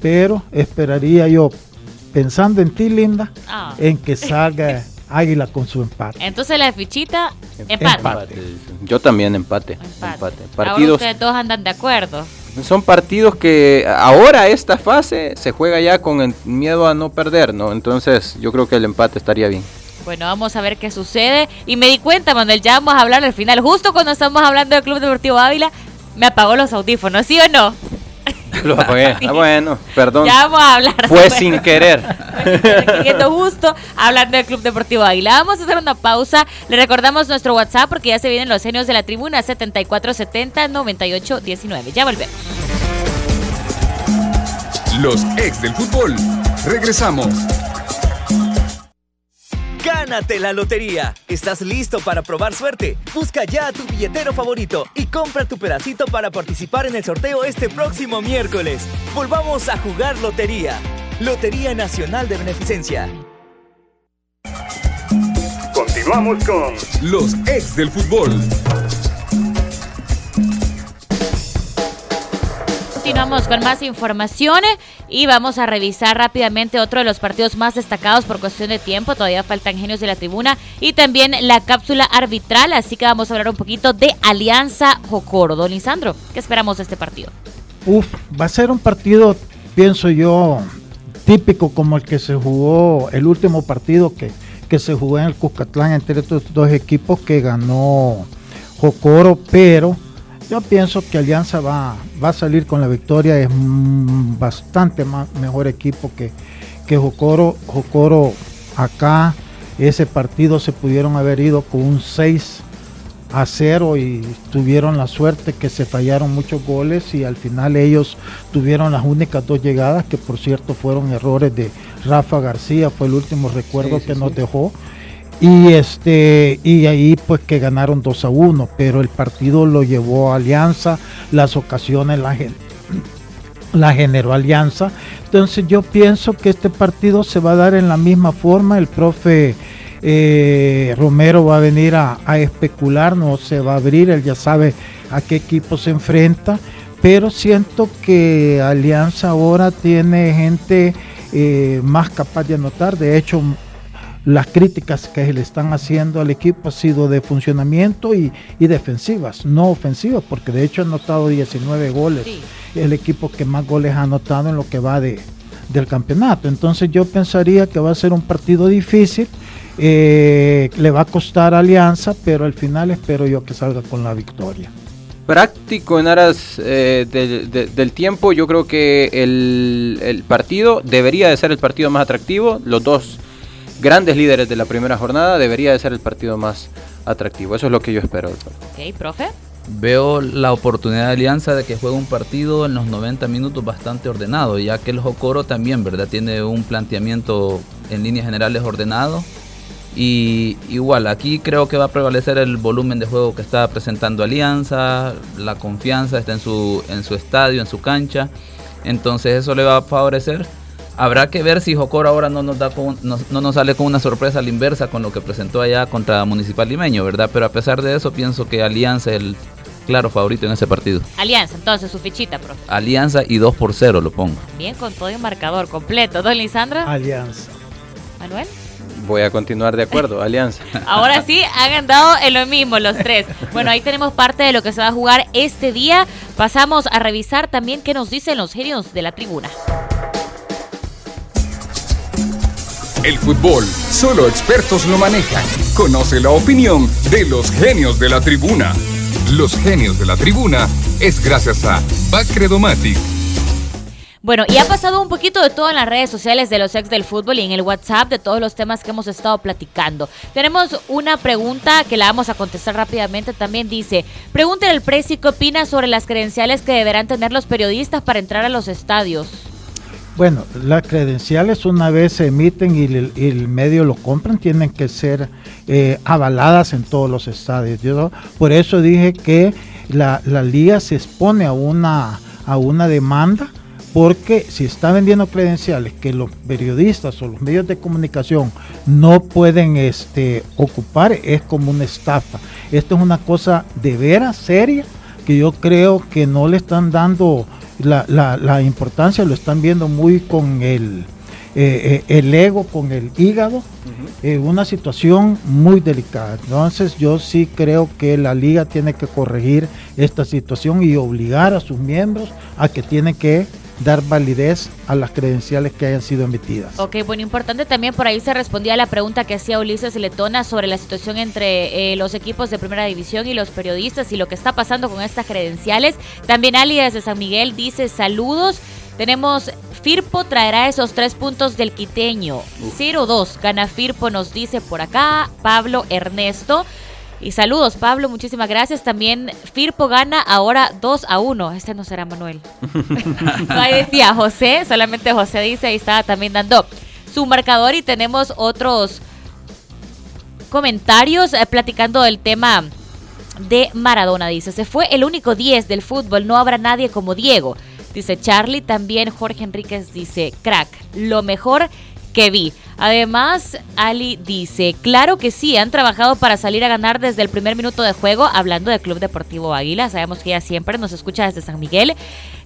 pero esperaría yo, pensando en ti, Linda, ah. en que salga Águila con su empate. Entonces la fichita, empate. Yo también empate. Empate. Partidos, ustedes todos andan de acuerdo. Son partidos que ahora esta fase se juega ya con el miedo a no perder, ¿no? Entonces yo creo que el empate estaría bien. Bueno, vamos a ver qué sucede. Y me di cuenta, Manuel, ya vamos a hablar al final. Justo cuando estamos hablando del Club Deportivo Ávila, me apagó los audífonos, ¿sí o no? Lo apagué. Ah, bueno, perdón. Ya vamos a hablar. Fue sin querer. justo hablando del Club Deportivo Águila. Vamos a hacer una pausa. Le recordamos nuestro WhatsApp porque ya se vienen los genios de la tribuna 7470-9819. Ya volvemos. Los ex del fútbol. Regresamos. Gánate la lotería. ¿Estás listo para probar suerte? Busca ya a tu billetero favorito y compra tu pedacito para participar en el sorteo este próximo miércoles. Volvamos a jugar lotería. Lotería Nacional de Beneficencia. Continuamos con los ex del fútbol. Continuamos con más informaciones y vamos a revisar rápidamente otro de los partidos más destacados por cuestión de tiempo. Todavía faltan genios de la tribuna y también la cápsula arbitral. Así que vamos a hablar un poquito de Alianza Jocoro. Don Lisandro, ¿qué esperamos de este partido? Uf, va a ser un partido, pienso yo, típico como el que se jugó, el último partido que, que se jugó en el Cuscatlán entre estos dos equipos que ganó Jocoro, pero yo pienso que Alianza va, va a salir con la victoria, es bastante más, mejor equipo que, que Jocoro. Jocoro acá, ese partido se pudieron haber ido con un 6 a 0 y tuvieron la suerte que se fallaron muchos goles y al final ellos tuvieron las únicas dos llegadas que por cierto fueron errores de Rafa García, fue el último recuerdo que nos dejó y este y ahí pues que ganaron 2 a 1, pero el partido lo llevó a Alianza, las ocasiones la, la generó Alianza. Entonces yo pienso que este partido se va a dar en la misma forma. El profe eh, Romero va a venir a, especular, no se va a abrir, él ya sabe a qué equipo se enfrenta. Pero siento que Alianza ahora tiene gente eh, más capaz de anotar. De hecho, las críticas que se le están haciendo al equipo ha sido de funcionamiento y, defensivas, no ofensivas, porque de hecho ha anotado 19 goles. El equipo que más goles ha anotado en lo que va de, del campeonato. Entonces yo pensaría que va a ser un partido difícil. Eh, le va a costar alianza, pero al final espero yo que salga con la victoria. Práctico en aras eh, del tiempo, yo creo que el, el, partido debería de ser el partido más atractivo. Los dos grandes líderes de la primera jornada debería de ser el partido más atractivo. Eso es lo que yo espero. Ok, profe. Veo la oportunidad de Alianza de que juegue un partido en los 90 minutos bastante ordenado, ya que el Jocoro también, ¿verdad? Tiene un planteamiento en líneas generales ordenado. Y igual, aquí creo que va a prevalecer el volumen de juego que está presentando Alianza, la confianza está en su, en su estadio, en su cancha. Entonces eso le va a favorecer Habrá que ver si Jocoro ahora no nos, da no, nos sale con una sorpresa a la inversa con lo que presentó allá contra Municipal Limeño, ¿verdad? Pero a pesar de eso, pienso que Alianza es el claro favorito en ese partido. Alianza, entonces su fichita, profe. Alianza y 2 por 0 lo pongo. Bien, con todo el marcador completo. ¿Don Lisandra? Alianza. ¿Manuel? Voy a continuar de acuerdo, Alianza. Ahora sí, han andado en lo mismo los tres. Bueno, ahí tenemos parte de lo que se va a jugar este día. Pasamos a revisar también qué nos dicen los genios de la tribuna. El fútbol, solo expertos lo manejan. Conoce la opinión de los genios de la tribuna. Los genios de la tribuna es gracias a Bacredomatic. Bueno, y ha pasado un poquito de todo en las redes sociales de los ex del fútbol y en el WhatsApp de todos los temas que hemos estado platicando. Tenemos una pregunta que la vamos a contestar rápidamente. También dice, pregúntale al Presi qué opina sobre las credenciales que deberán tener los periodistas para entrar a los estadios. Bueno, las credenciales una vez se emiten y el, medio lo compran, tienen que ser eh, avaladas en todos los estadios. Yo por eso dije que la, liga se expone a una, a una demanda, porque si está vendiendo credenciales que los periodistas o los medios de comunicación no pueden este, ocupar, es como una estafa. Esto es una cosa de veras seria que yo creo que no le están dando la, la, importancia lo están viendo muy con el, eh, eh, el ego, con el hígado, en una situación muy delicada. Entonces yo sí creo que la liga tiene que corregir esta situación y obligar a sus miembros a que tienen que dar validez a las credenciales que hayan sido emitidas. Ok, bueno, importante también por ahí se respondía a la pregunta que hacía Ulises Letona sobre la situación entre eh, los equipos de primera división y los periodistas y lo que está pasando con estas credenciales. También Ali desde San Miguel dice saludos. Tenemos Firpo traerá esos tres puntos del quiteño. 0-2. Gana Firpo, nos dice por acá. Pablo Ernesto. Y saludos, Pablo, muchísimas gracias. También Firpo gana ahora 2 a 1. Este no será Manuel. ahí decía José, solamente José dice, ahí estaba también dando su marcador y tenemos otros comentarios eh, platicando del tema de Maradona. Dice, se fue el único 10 del fútbol, no habrá nadie como Diego. Dice Charlie, también Jorge Enríquez dice, crack, lo mejor que vi. Además, Ali dice, claro que sí, han trabajado para salir a ganar desde el primer minuto de juego, hablando del Club Deportivo Águila, sabemos que ya siempre nos escucha desde San Miguel.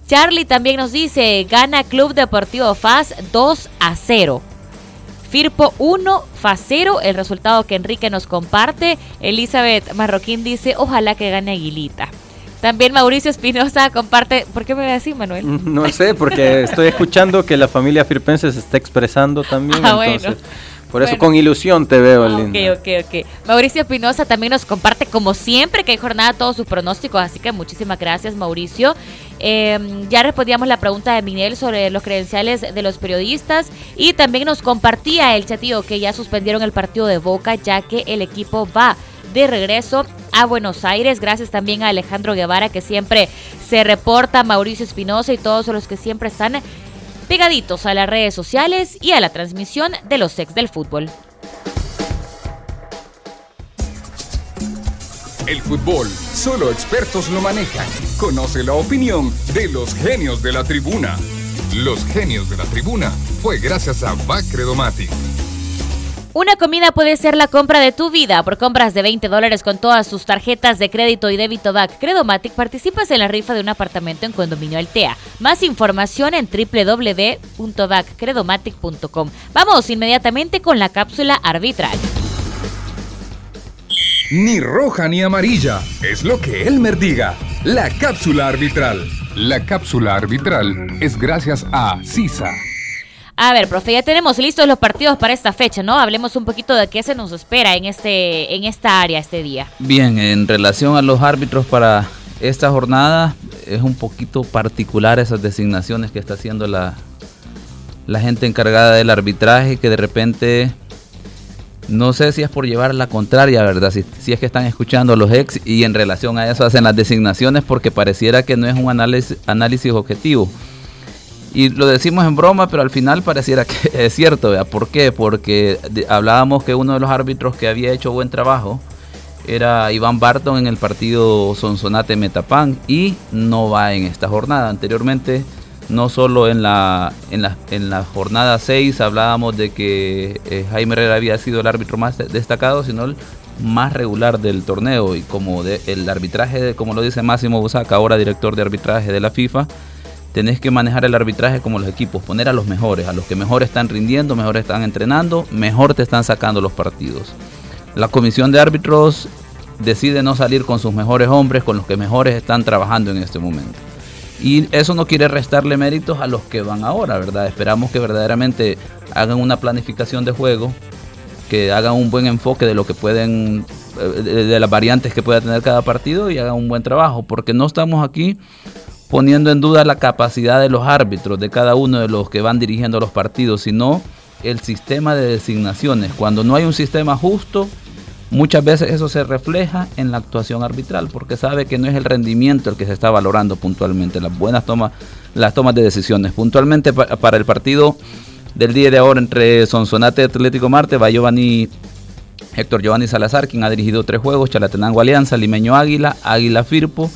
Charlie también nos dice, gana Club Deportivo FAS 2 a 0. Firpo 1, FAS 0, el resultado que Enrique nos comparte. Elizabeth Marroquín dice, ojalá que gane Aguilita. También Mauricio Espinosa comparte. ¿Por qué me ve así, Manuel? No sé, porque estoy escuchando que la familia firpense se está expresando también. Ah, entonces, Por eso con ilusión te veo, ah, lindo. Ok, ok, ok. Mauricio Espinosa también nos comparte, como siempre, que hay jornada todos sus pronósticos. Así que muchísimas gracias, Mauricio. Em, ya respondíamos la pregunta de Minel sobre los credenciales de los periodistas. Y también nos compartía el chatío que ya suspendieron el partido de Boca, ya que el equipo va de regreso a Buenos Aires. Gracias también a Alejandro Guevara que siempre se reporta, Mauricio Espinosa y todos los que siempre están pegaditos a las redes sociales y a la transmisión de los sex del fútbol. El fútbol, solo expertos lo manejan. Conoce la opinión de los genios de la tribuna. Los genios de la tribuna fue gracias a Bacredomatic. Una comida puede ser la compra de tu vida. Por compras de 20 dólares con todas sus tarjetas de crédito y débito DAC Credomatic, participas en la rifa de un apartamento en Condominio Altea. Más información en www.daccredomatic.com. Vamos inmediatamente con la cápsula arbitral. Ni roja ni amarilla, es lo que Elmer diga. La cápsula arbitral. La cápsula arbitral es gracias a CISA. A ver, profe, ya tenemos listos los partidos para esta fecha, ¿no? Hablemos un poquito de qué se nos espera en este en esta área este día. Bien, en relación a los árbitros para esta jornada es un poquito particular esas designaciones que está haciendo la la gente encargada del arbitraje que de repente no sé si es por llevar la contraria, ¿verdad? Si, si, es que están escuchando a los ex y en relación a eso hacen las designaciones porque pareciera que no es un análisis, análisis objetivo. Y lo decimos en broma, pero al final pareciera que es cierto. ¿verdad? ¿Por qué? Porque hablábamos que uno de los árbitros que había hecho buen trabajo era Iván Barton en el partido Sonsonate Metapan y no va en esta jornada. Anteriormente, no solo en la, en la, en la jornada 6 hablábamos de que eh, Jaime Herrera había sido el árbitro más destacado, sino el más regular del torneo y como de, el arbitraje, como lo dice Máximo Busaca, ahora director de arbitraje de la FIFA, tenés que manejar el arbitraje como los equipos, poner a los mejores, a los que mejor están rindiendo, mejor están entrenando, mejor te están sacando los partidos. La comisión de árbitros decide no salir con sus mejores hombres, con los que mejores están trabajando en este momento. Y eso no quiere restarle méritos a los que van ahora, ¿verdad? Esperamos que verdaderamente hagan una planificación de juego, que hagan un buen enfoque de lo que pueden, eh, de las variantes que pueda tener cada partido y hagan un buen trabajo, porque no estamos aquí poniendo en duda la capacidad de los árbitros, de cada uno de los que van dirigiendo los partidos, sino el sistema de designaciones. Cuando no hay un sistema justo, muchas veces eso se refleja en la actuación arbitral, porque sabe que no es el rendimiento el que se está valorando puntualmente, las buenas tomas, las tomas de decisiones. Puntualmente para el partido del día de ahora entre Sonsonate y Atlético Marte va Giovanni Héctor Giovanni Salazar, quien ha dirigido tres juegos, Chalatenango Alianza, Limeño Águila, Águila Firpo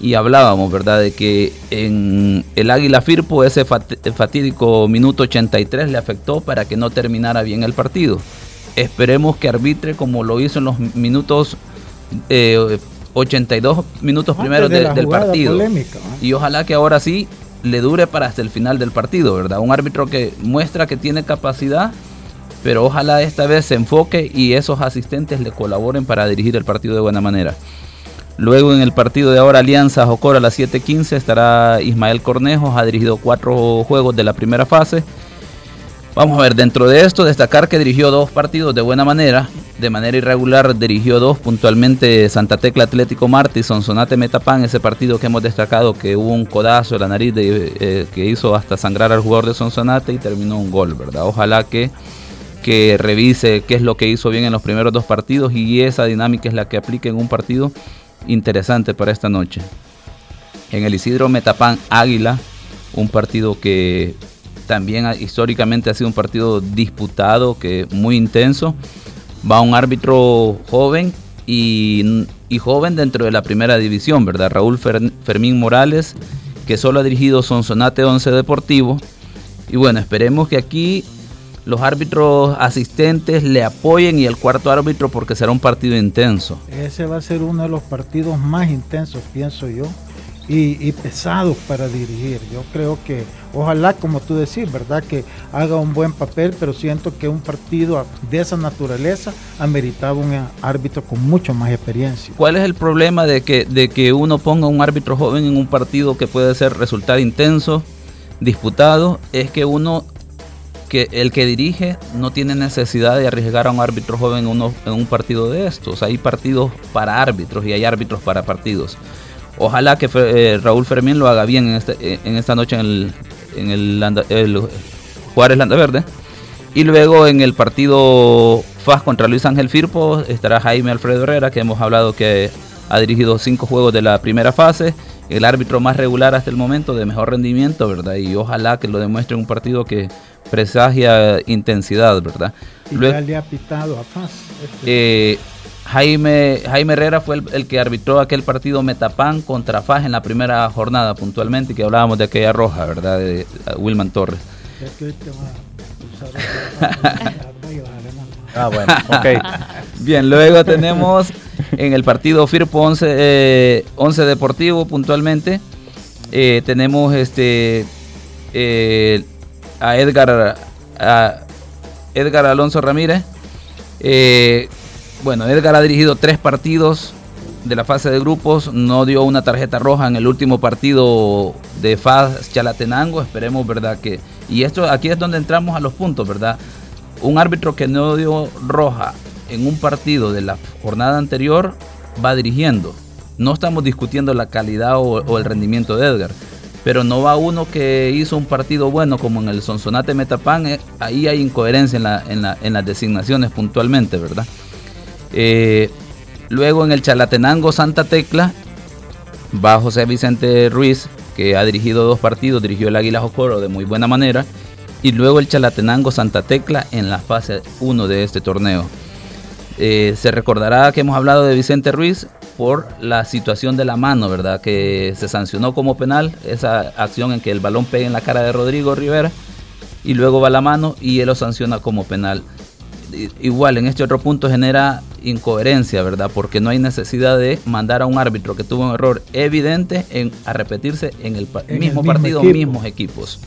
y hablábamos, ¿verdad?, de que en el Águila Firpo ese fatídico minuto 83 le afectó para que no terminara bien el partido. Esperemos que arbitre como lo hizo en los minutos 82 eh, minutos primeros del partido. Y ojalá que ahora sí le dure para hasta el final del partido, ¿verdad? Un árbitro que muestra que tiene capacidad, pero ojalá esta vez se enfoque y esos asistentes le colaboren para dirigir el partido de buena manera. Luego en el partido de ahora Alianza Jocora a las 7:15 estará Ismael Cornejo, ha dirigido cuatro juegos de la primera fase. Vamos a ver, dentro de esto destacar que dirigió dos partidos de buena manera, de manera irregular dirigió dos, puntualmente Santa Tecla Atlético Marte y Sonsonate Metapan, ese partido que hemos destacado que hubo un codazo en la nariz eh, que hizo hasta sangrar al jugador de Sonsonate y terminó un gol, ¿verdad? Ojalá que, que revise qué es lo que hizo bien en los primeros dos partidos y esa dinámica es la que aplique en un partido interesante para esta noche. En el Isidro Metapán Águila, un partido que también históricamente ha sido un partido disputado, que muy intenso. Va un árbitro joven y, joven dentro de la primera división, ¿verdad? Raúl Fermín Morales, que solo ha dirigido Sonsonate 11 Deportivo. Y bueno, esperemos que aquí los árbitros asistentes le apoyen y el cuarto árbitro porque será un partido intenso. Ese va a ser uno de los partidos más intensos, pienso yo, y, pesados para dirigir. Yo creo que, ojalá, como tú decís, ¿verdad? Que haga un buen papel, pero siento que un partido de esa naturaleza ameritaba un árbitro con mucho más experiencia. ¿Cuál es el problema de que, de que uno ponga un árbitro joven en un partido que puede ser resultar intenso? disputado es que uno que el que dirige no tiene necesidad de arriesgar a un árbitro joven en, un partido de estos. Hay partidos para árbitros y hay árbitros para partidos. Ojalá que eh, Raúl Fermín lo haga bien en, este, en esta noche en el, en el, Juárez Landa Verde. Y luego en el partido FAS contra Luis Ángel Firpo estará Jaime Alfredo Herrera, que hemos hablado que ha dirigido cinco juegos de la primera fase el árbitro más regular hasta el momento, de mejor rendimiento, ¿verdad? Y ojalá que lo demuestre en un partido que presagia intensidad, ¿verdad? Y ya le ha pitado a Paz. Este. Eh, Jaime, Jaime Herrera fue el, que arbitró aquel partido Metapan contra Faz en la primera jornada puntualmente, que hablábamos de aquella roja, ¿verdad? De, Wilman Torres. Ah, bueno, ok. Bien, luego tenemos en el partido Firpo 11, 11 Deportivo puntualmente. tenemos este a Edgar a Edgar Alonso Ramírez. bueno, Edgar ha dirigido tres partidos de la fase de grupos, no dio una tarjeta roja en el último partido de FAS Chalatenango, esperemos, ¿verdad? Que, y esto aquí es donde entramos a los puntos, ¿verdad? Un árbitro que no dio roja en un partido de la jornada anterior va dirigiendo. No estamos discutiendo la calidad o, el rendimiento de Edgar, pero no va uno que hizo un partido bueno como en el Sonsonate Metapan, eh, ahí hay incoherencia en, las designaciones puntualmente, ¿verdad? Eh, Luego en el Chalatenango Santa Tecla va José Vicente Ruiz, que ha dirigido dos partidos, dirigió el Águila Jocoro de muy buena manera. Y luego el Chalatenango Santa Tecla en la fase 1 de este torneo. Eh, se recordará que hemos hablado de Vicente Ruiz por la situación de la mano, ¿verdad? Que se sancionó como penal esa acción en que el balón pega en la cara de Rodrigo Rivera y luego va la mano y él lo sanciona como penal igual en este otro punto genera incoherencia, ¿verdad? Porque no hay necesidad de mandar a un árbitro que tuvo un error evidente en, a repetirse en el, mismo, partido, mismos equipos.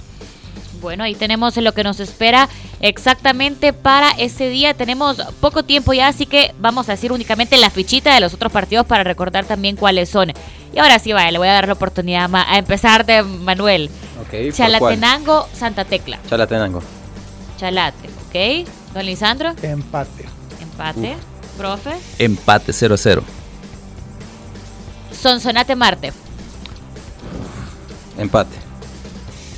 Bueno, ahí tenemos lo que nos espera exactamente para ese día. Tenemos poco tiempo ya, así que vamos a decir únicamente la fichita de los otros partidos para recordar también cuáles son. Y ahora sí, vaya, le voy a dar la oportunidad a empezar de Manuel. Chalatenango, Santa Tecla. Chalatenango. Chalate, ¿ok? Don Lisandro. Empate. Empate. Profe. Empate 0-0. Sonsonate Marte. Empate.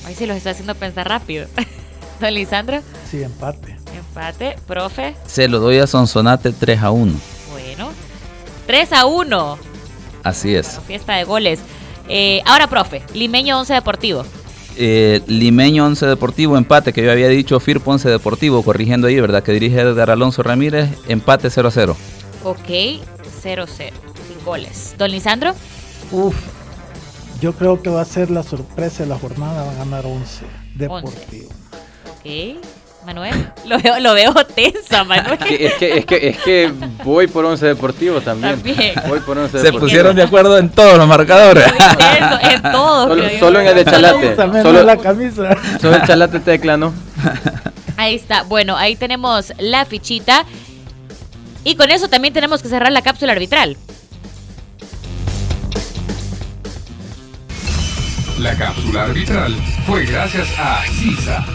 Ahí sí los está haciendo pensar rápido. Don Lisandro. Sí, empate. Empate. Profe. Se lo doy a Sonsonate 3 a 1. Bueno. 3 a 1. Así es. fiesta de goles. Eh, ahora, profe. Limeño 11 Deportivo. Eh, Limeño 11 Deportivo, empate, que yo había dicho Firpo 11 Deportivo, corrigiendo ahí, ¿verdad? Que dirige Edgar Alonso Ramírez, empate 0 0. Ok, 0 0, sin goles. Don Lisandro. Uf, yo creo que va a ser la sorpresa de la jornada, va a ganar 11 Deportivo. Ok. Manuel, lo veo, lo veo tensa, Manuel. Es que, es, que, es que voy por 11 Deportivo también. Voy por 11 Se pusieron de acuerdo en todos los marcadores. en todos. Solo, en el de Chalate. Solo la camisa. Solo el Chalate tecla, ¿no? Ahí está. Bueno, ahí tenemos la fichita. Y con eso también tenemos que cerrar la cápsula arbitral. La cápsula arbitral fue gracias a CISA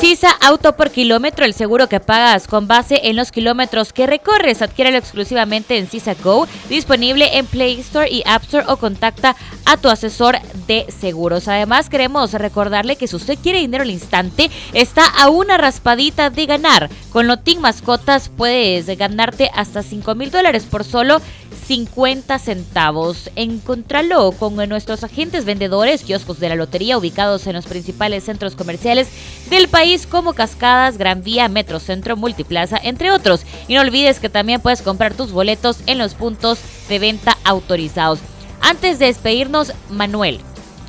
CISA Auto por kilómetro, el seguro que pagas con base en los kilómetros que recorres. Adquiérelo exclusivamente en CISA Go, disponible en Play Store y App Store o contacta a tu asesor de seguros. Además, queremos recordarle que si usted quiere dinero al instante, está a una raspadita de ganar. Con Lotín Mascotas puedes ganarte hasta 5 mil dólares por solo 50 centavos. Encontralo con nuestros agentes vendedores, kioscos de la lotería ubicados en los principales centros comerciales del país como Cascadas, Gran Vía, Metrocentro, Multiplaza, entre otros. Y no olvides que también puedes comprar tus boletos en los puntos de venta autorizados. Antes de despedirnos, Manuel,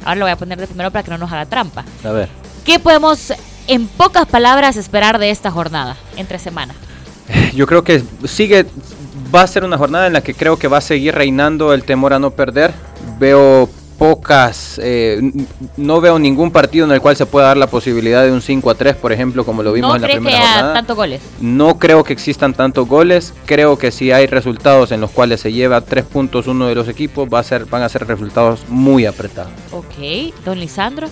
ahora lo voy a poner de primero para que no nos haga trampa. A ver. ¿Qué podemos, en pocas palabras, esperar de esta jornada entre semana? Yo creo que sigue va a ser una jornada en la que creo que va a seguir reinando el temor a no perder. Veo pocas, eh, no veo ningún partido en el cual se pueda dar la posibilidad de un 5 a 3, por ejemplo, como lo vimos en la primera que jornada. tantos goles? No creo que existan tantos goles. Creo que si hay resultados en los cuales se lleva tres puntos uno de los equipos, va a ser, van a ser resultados muy apretados. Ok, don Lisandro.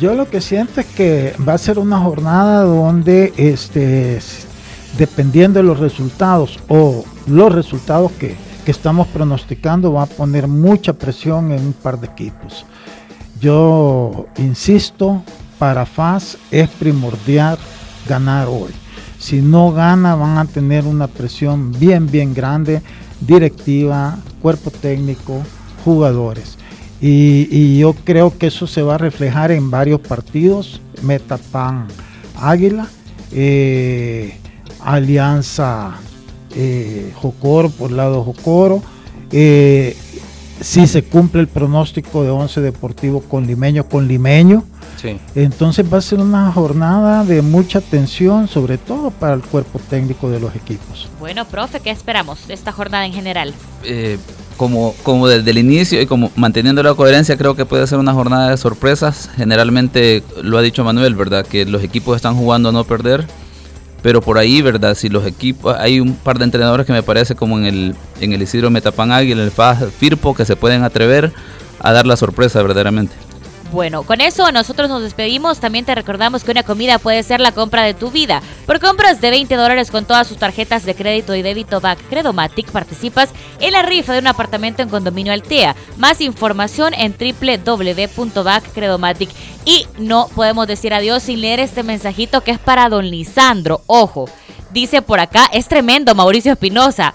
Yo lo que siento es que va a ser una jornada donde este dependiendo de los resultados o los resultados que, estamos pronosticando, va a poner mucha presión en un par de equipos. Yo insisto, para FAS es primordial ganar hoy. Si no gana, van a tener una presión bien, bien grande, directiva, cuerpo técnico, jugadores. Y, yo creo que eso se va a reflejar en varios partidos. Metapan Águila. Eh, Alianza eh, Jocoro por lado Jocoro. Eh, si se cumple el pronóstico de 11 Deportivo con Limeño, con Limeño. Entonces va a ser una jornada de mucha tensión, sobre todo para el cuerpo técnico de los equipos. Bueno, profe, ¿qué esperamos de esta jornada en general? Eh, como, como desde el inicio y como manteniendo la coherencia, creo que puede ser una jornada de sorpresas. Generalmente lo ha dicho Manuel, ¿verdad? Que los equipos están jugando a no perder. Pero por ahí, ¿verdad? Si los equipos, hay un par de entrenadores que me parece como en el, en el Isidro Metapan Águila, en el FAS Firpo, que se pueden atrever a dar la sorpresa verdaderamente. Bueno, con eso nosotros nos despedimos. También te recordamos que una comida puede ser la compra de tu vida. Por compras de 20 dólares con todas sus tarjetas de crédito y débito BAC Credomatic participas en la rifa de un apartamento en condominio Altea. Más información en www.backcredomatic. Y no podemos decir adiós sin leer este mensajito que es para don Lisandro. Ojo, dice por acá, es tremendo Mauricio Espinosa.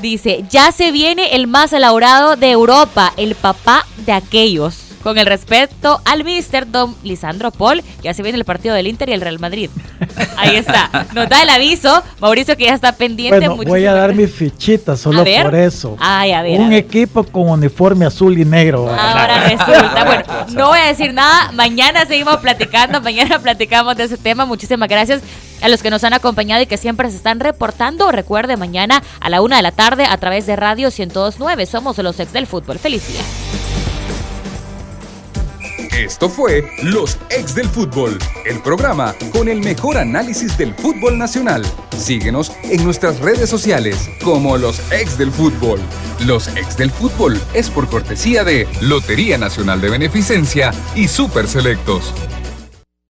Dice, ya se viene el más elaborado de Europa, el papá de aquellos con el respeto al mister Don Lisandro Paul, ya se viene el partido del Inter y el Real Madrid. Ahí está. Nos da el aviso, Mauricio, que ya está pendiente. Bueno, voy a dar mi fichita solo por eso. Ay, a ver, Un equipo con uniforme azul y negro. Ahora resulta. Bueno, no voy a decir nada. Mañana seguimos platicando. Mañana platicamos de ese tema. Muchísimas gracias a los que nos han acompañado y que siempre se están reportando. Recuerde, mañana a la una de la tarde a través de Radio 1029. Somos los ex del fútbol. Feliz día. Esto fue Los Ex del Fútbol, el programa con el mejor análisis del fútbol nacional. Síguenos en nuestras redes sociales como Los Ex del Fútbol. Los Ex del Fútbol es por cortesía de Lotería Nacional de Beneficencia y Super Selectos.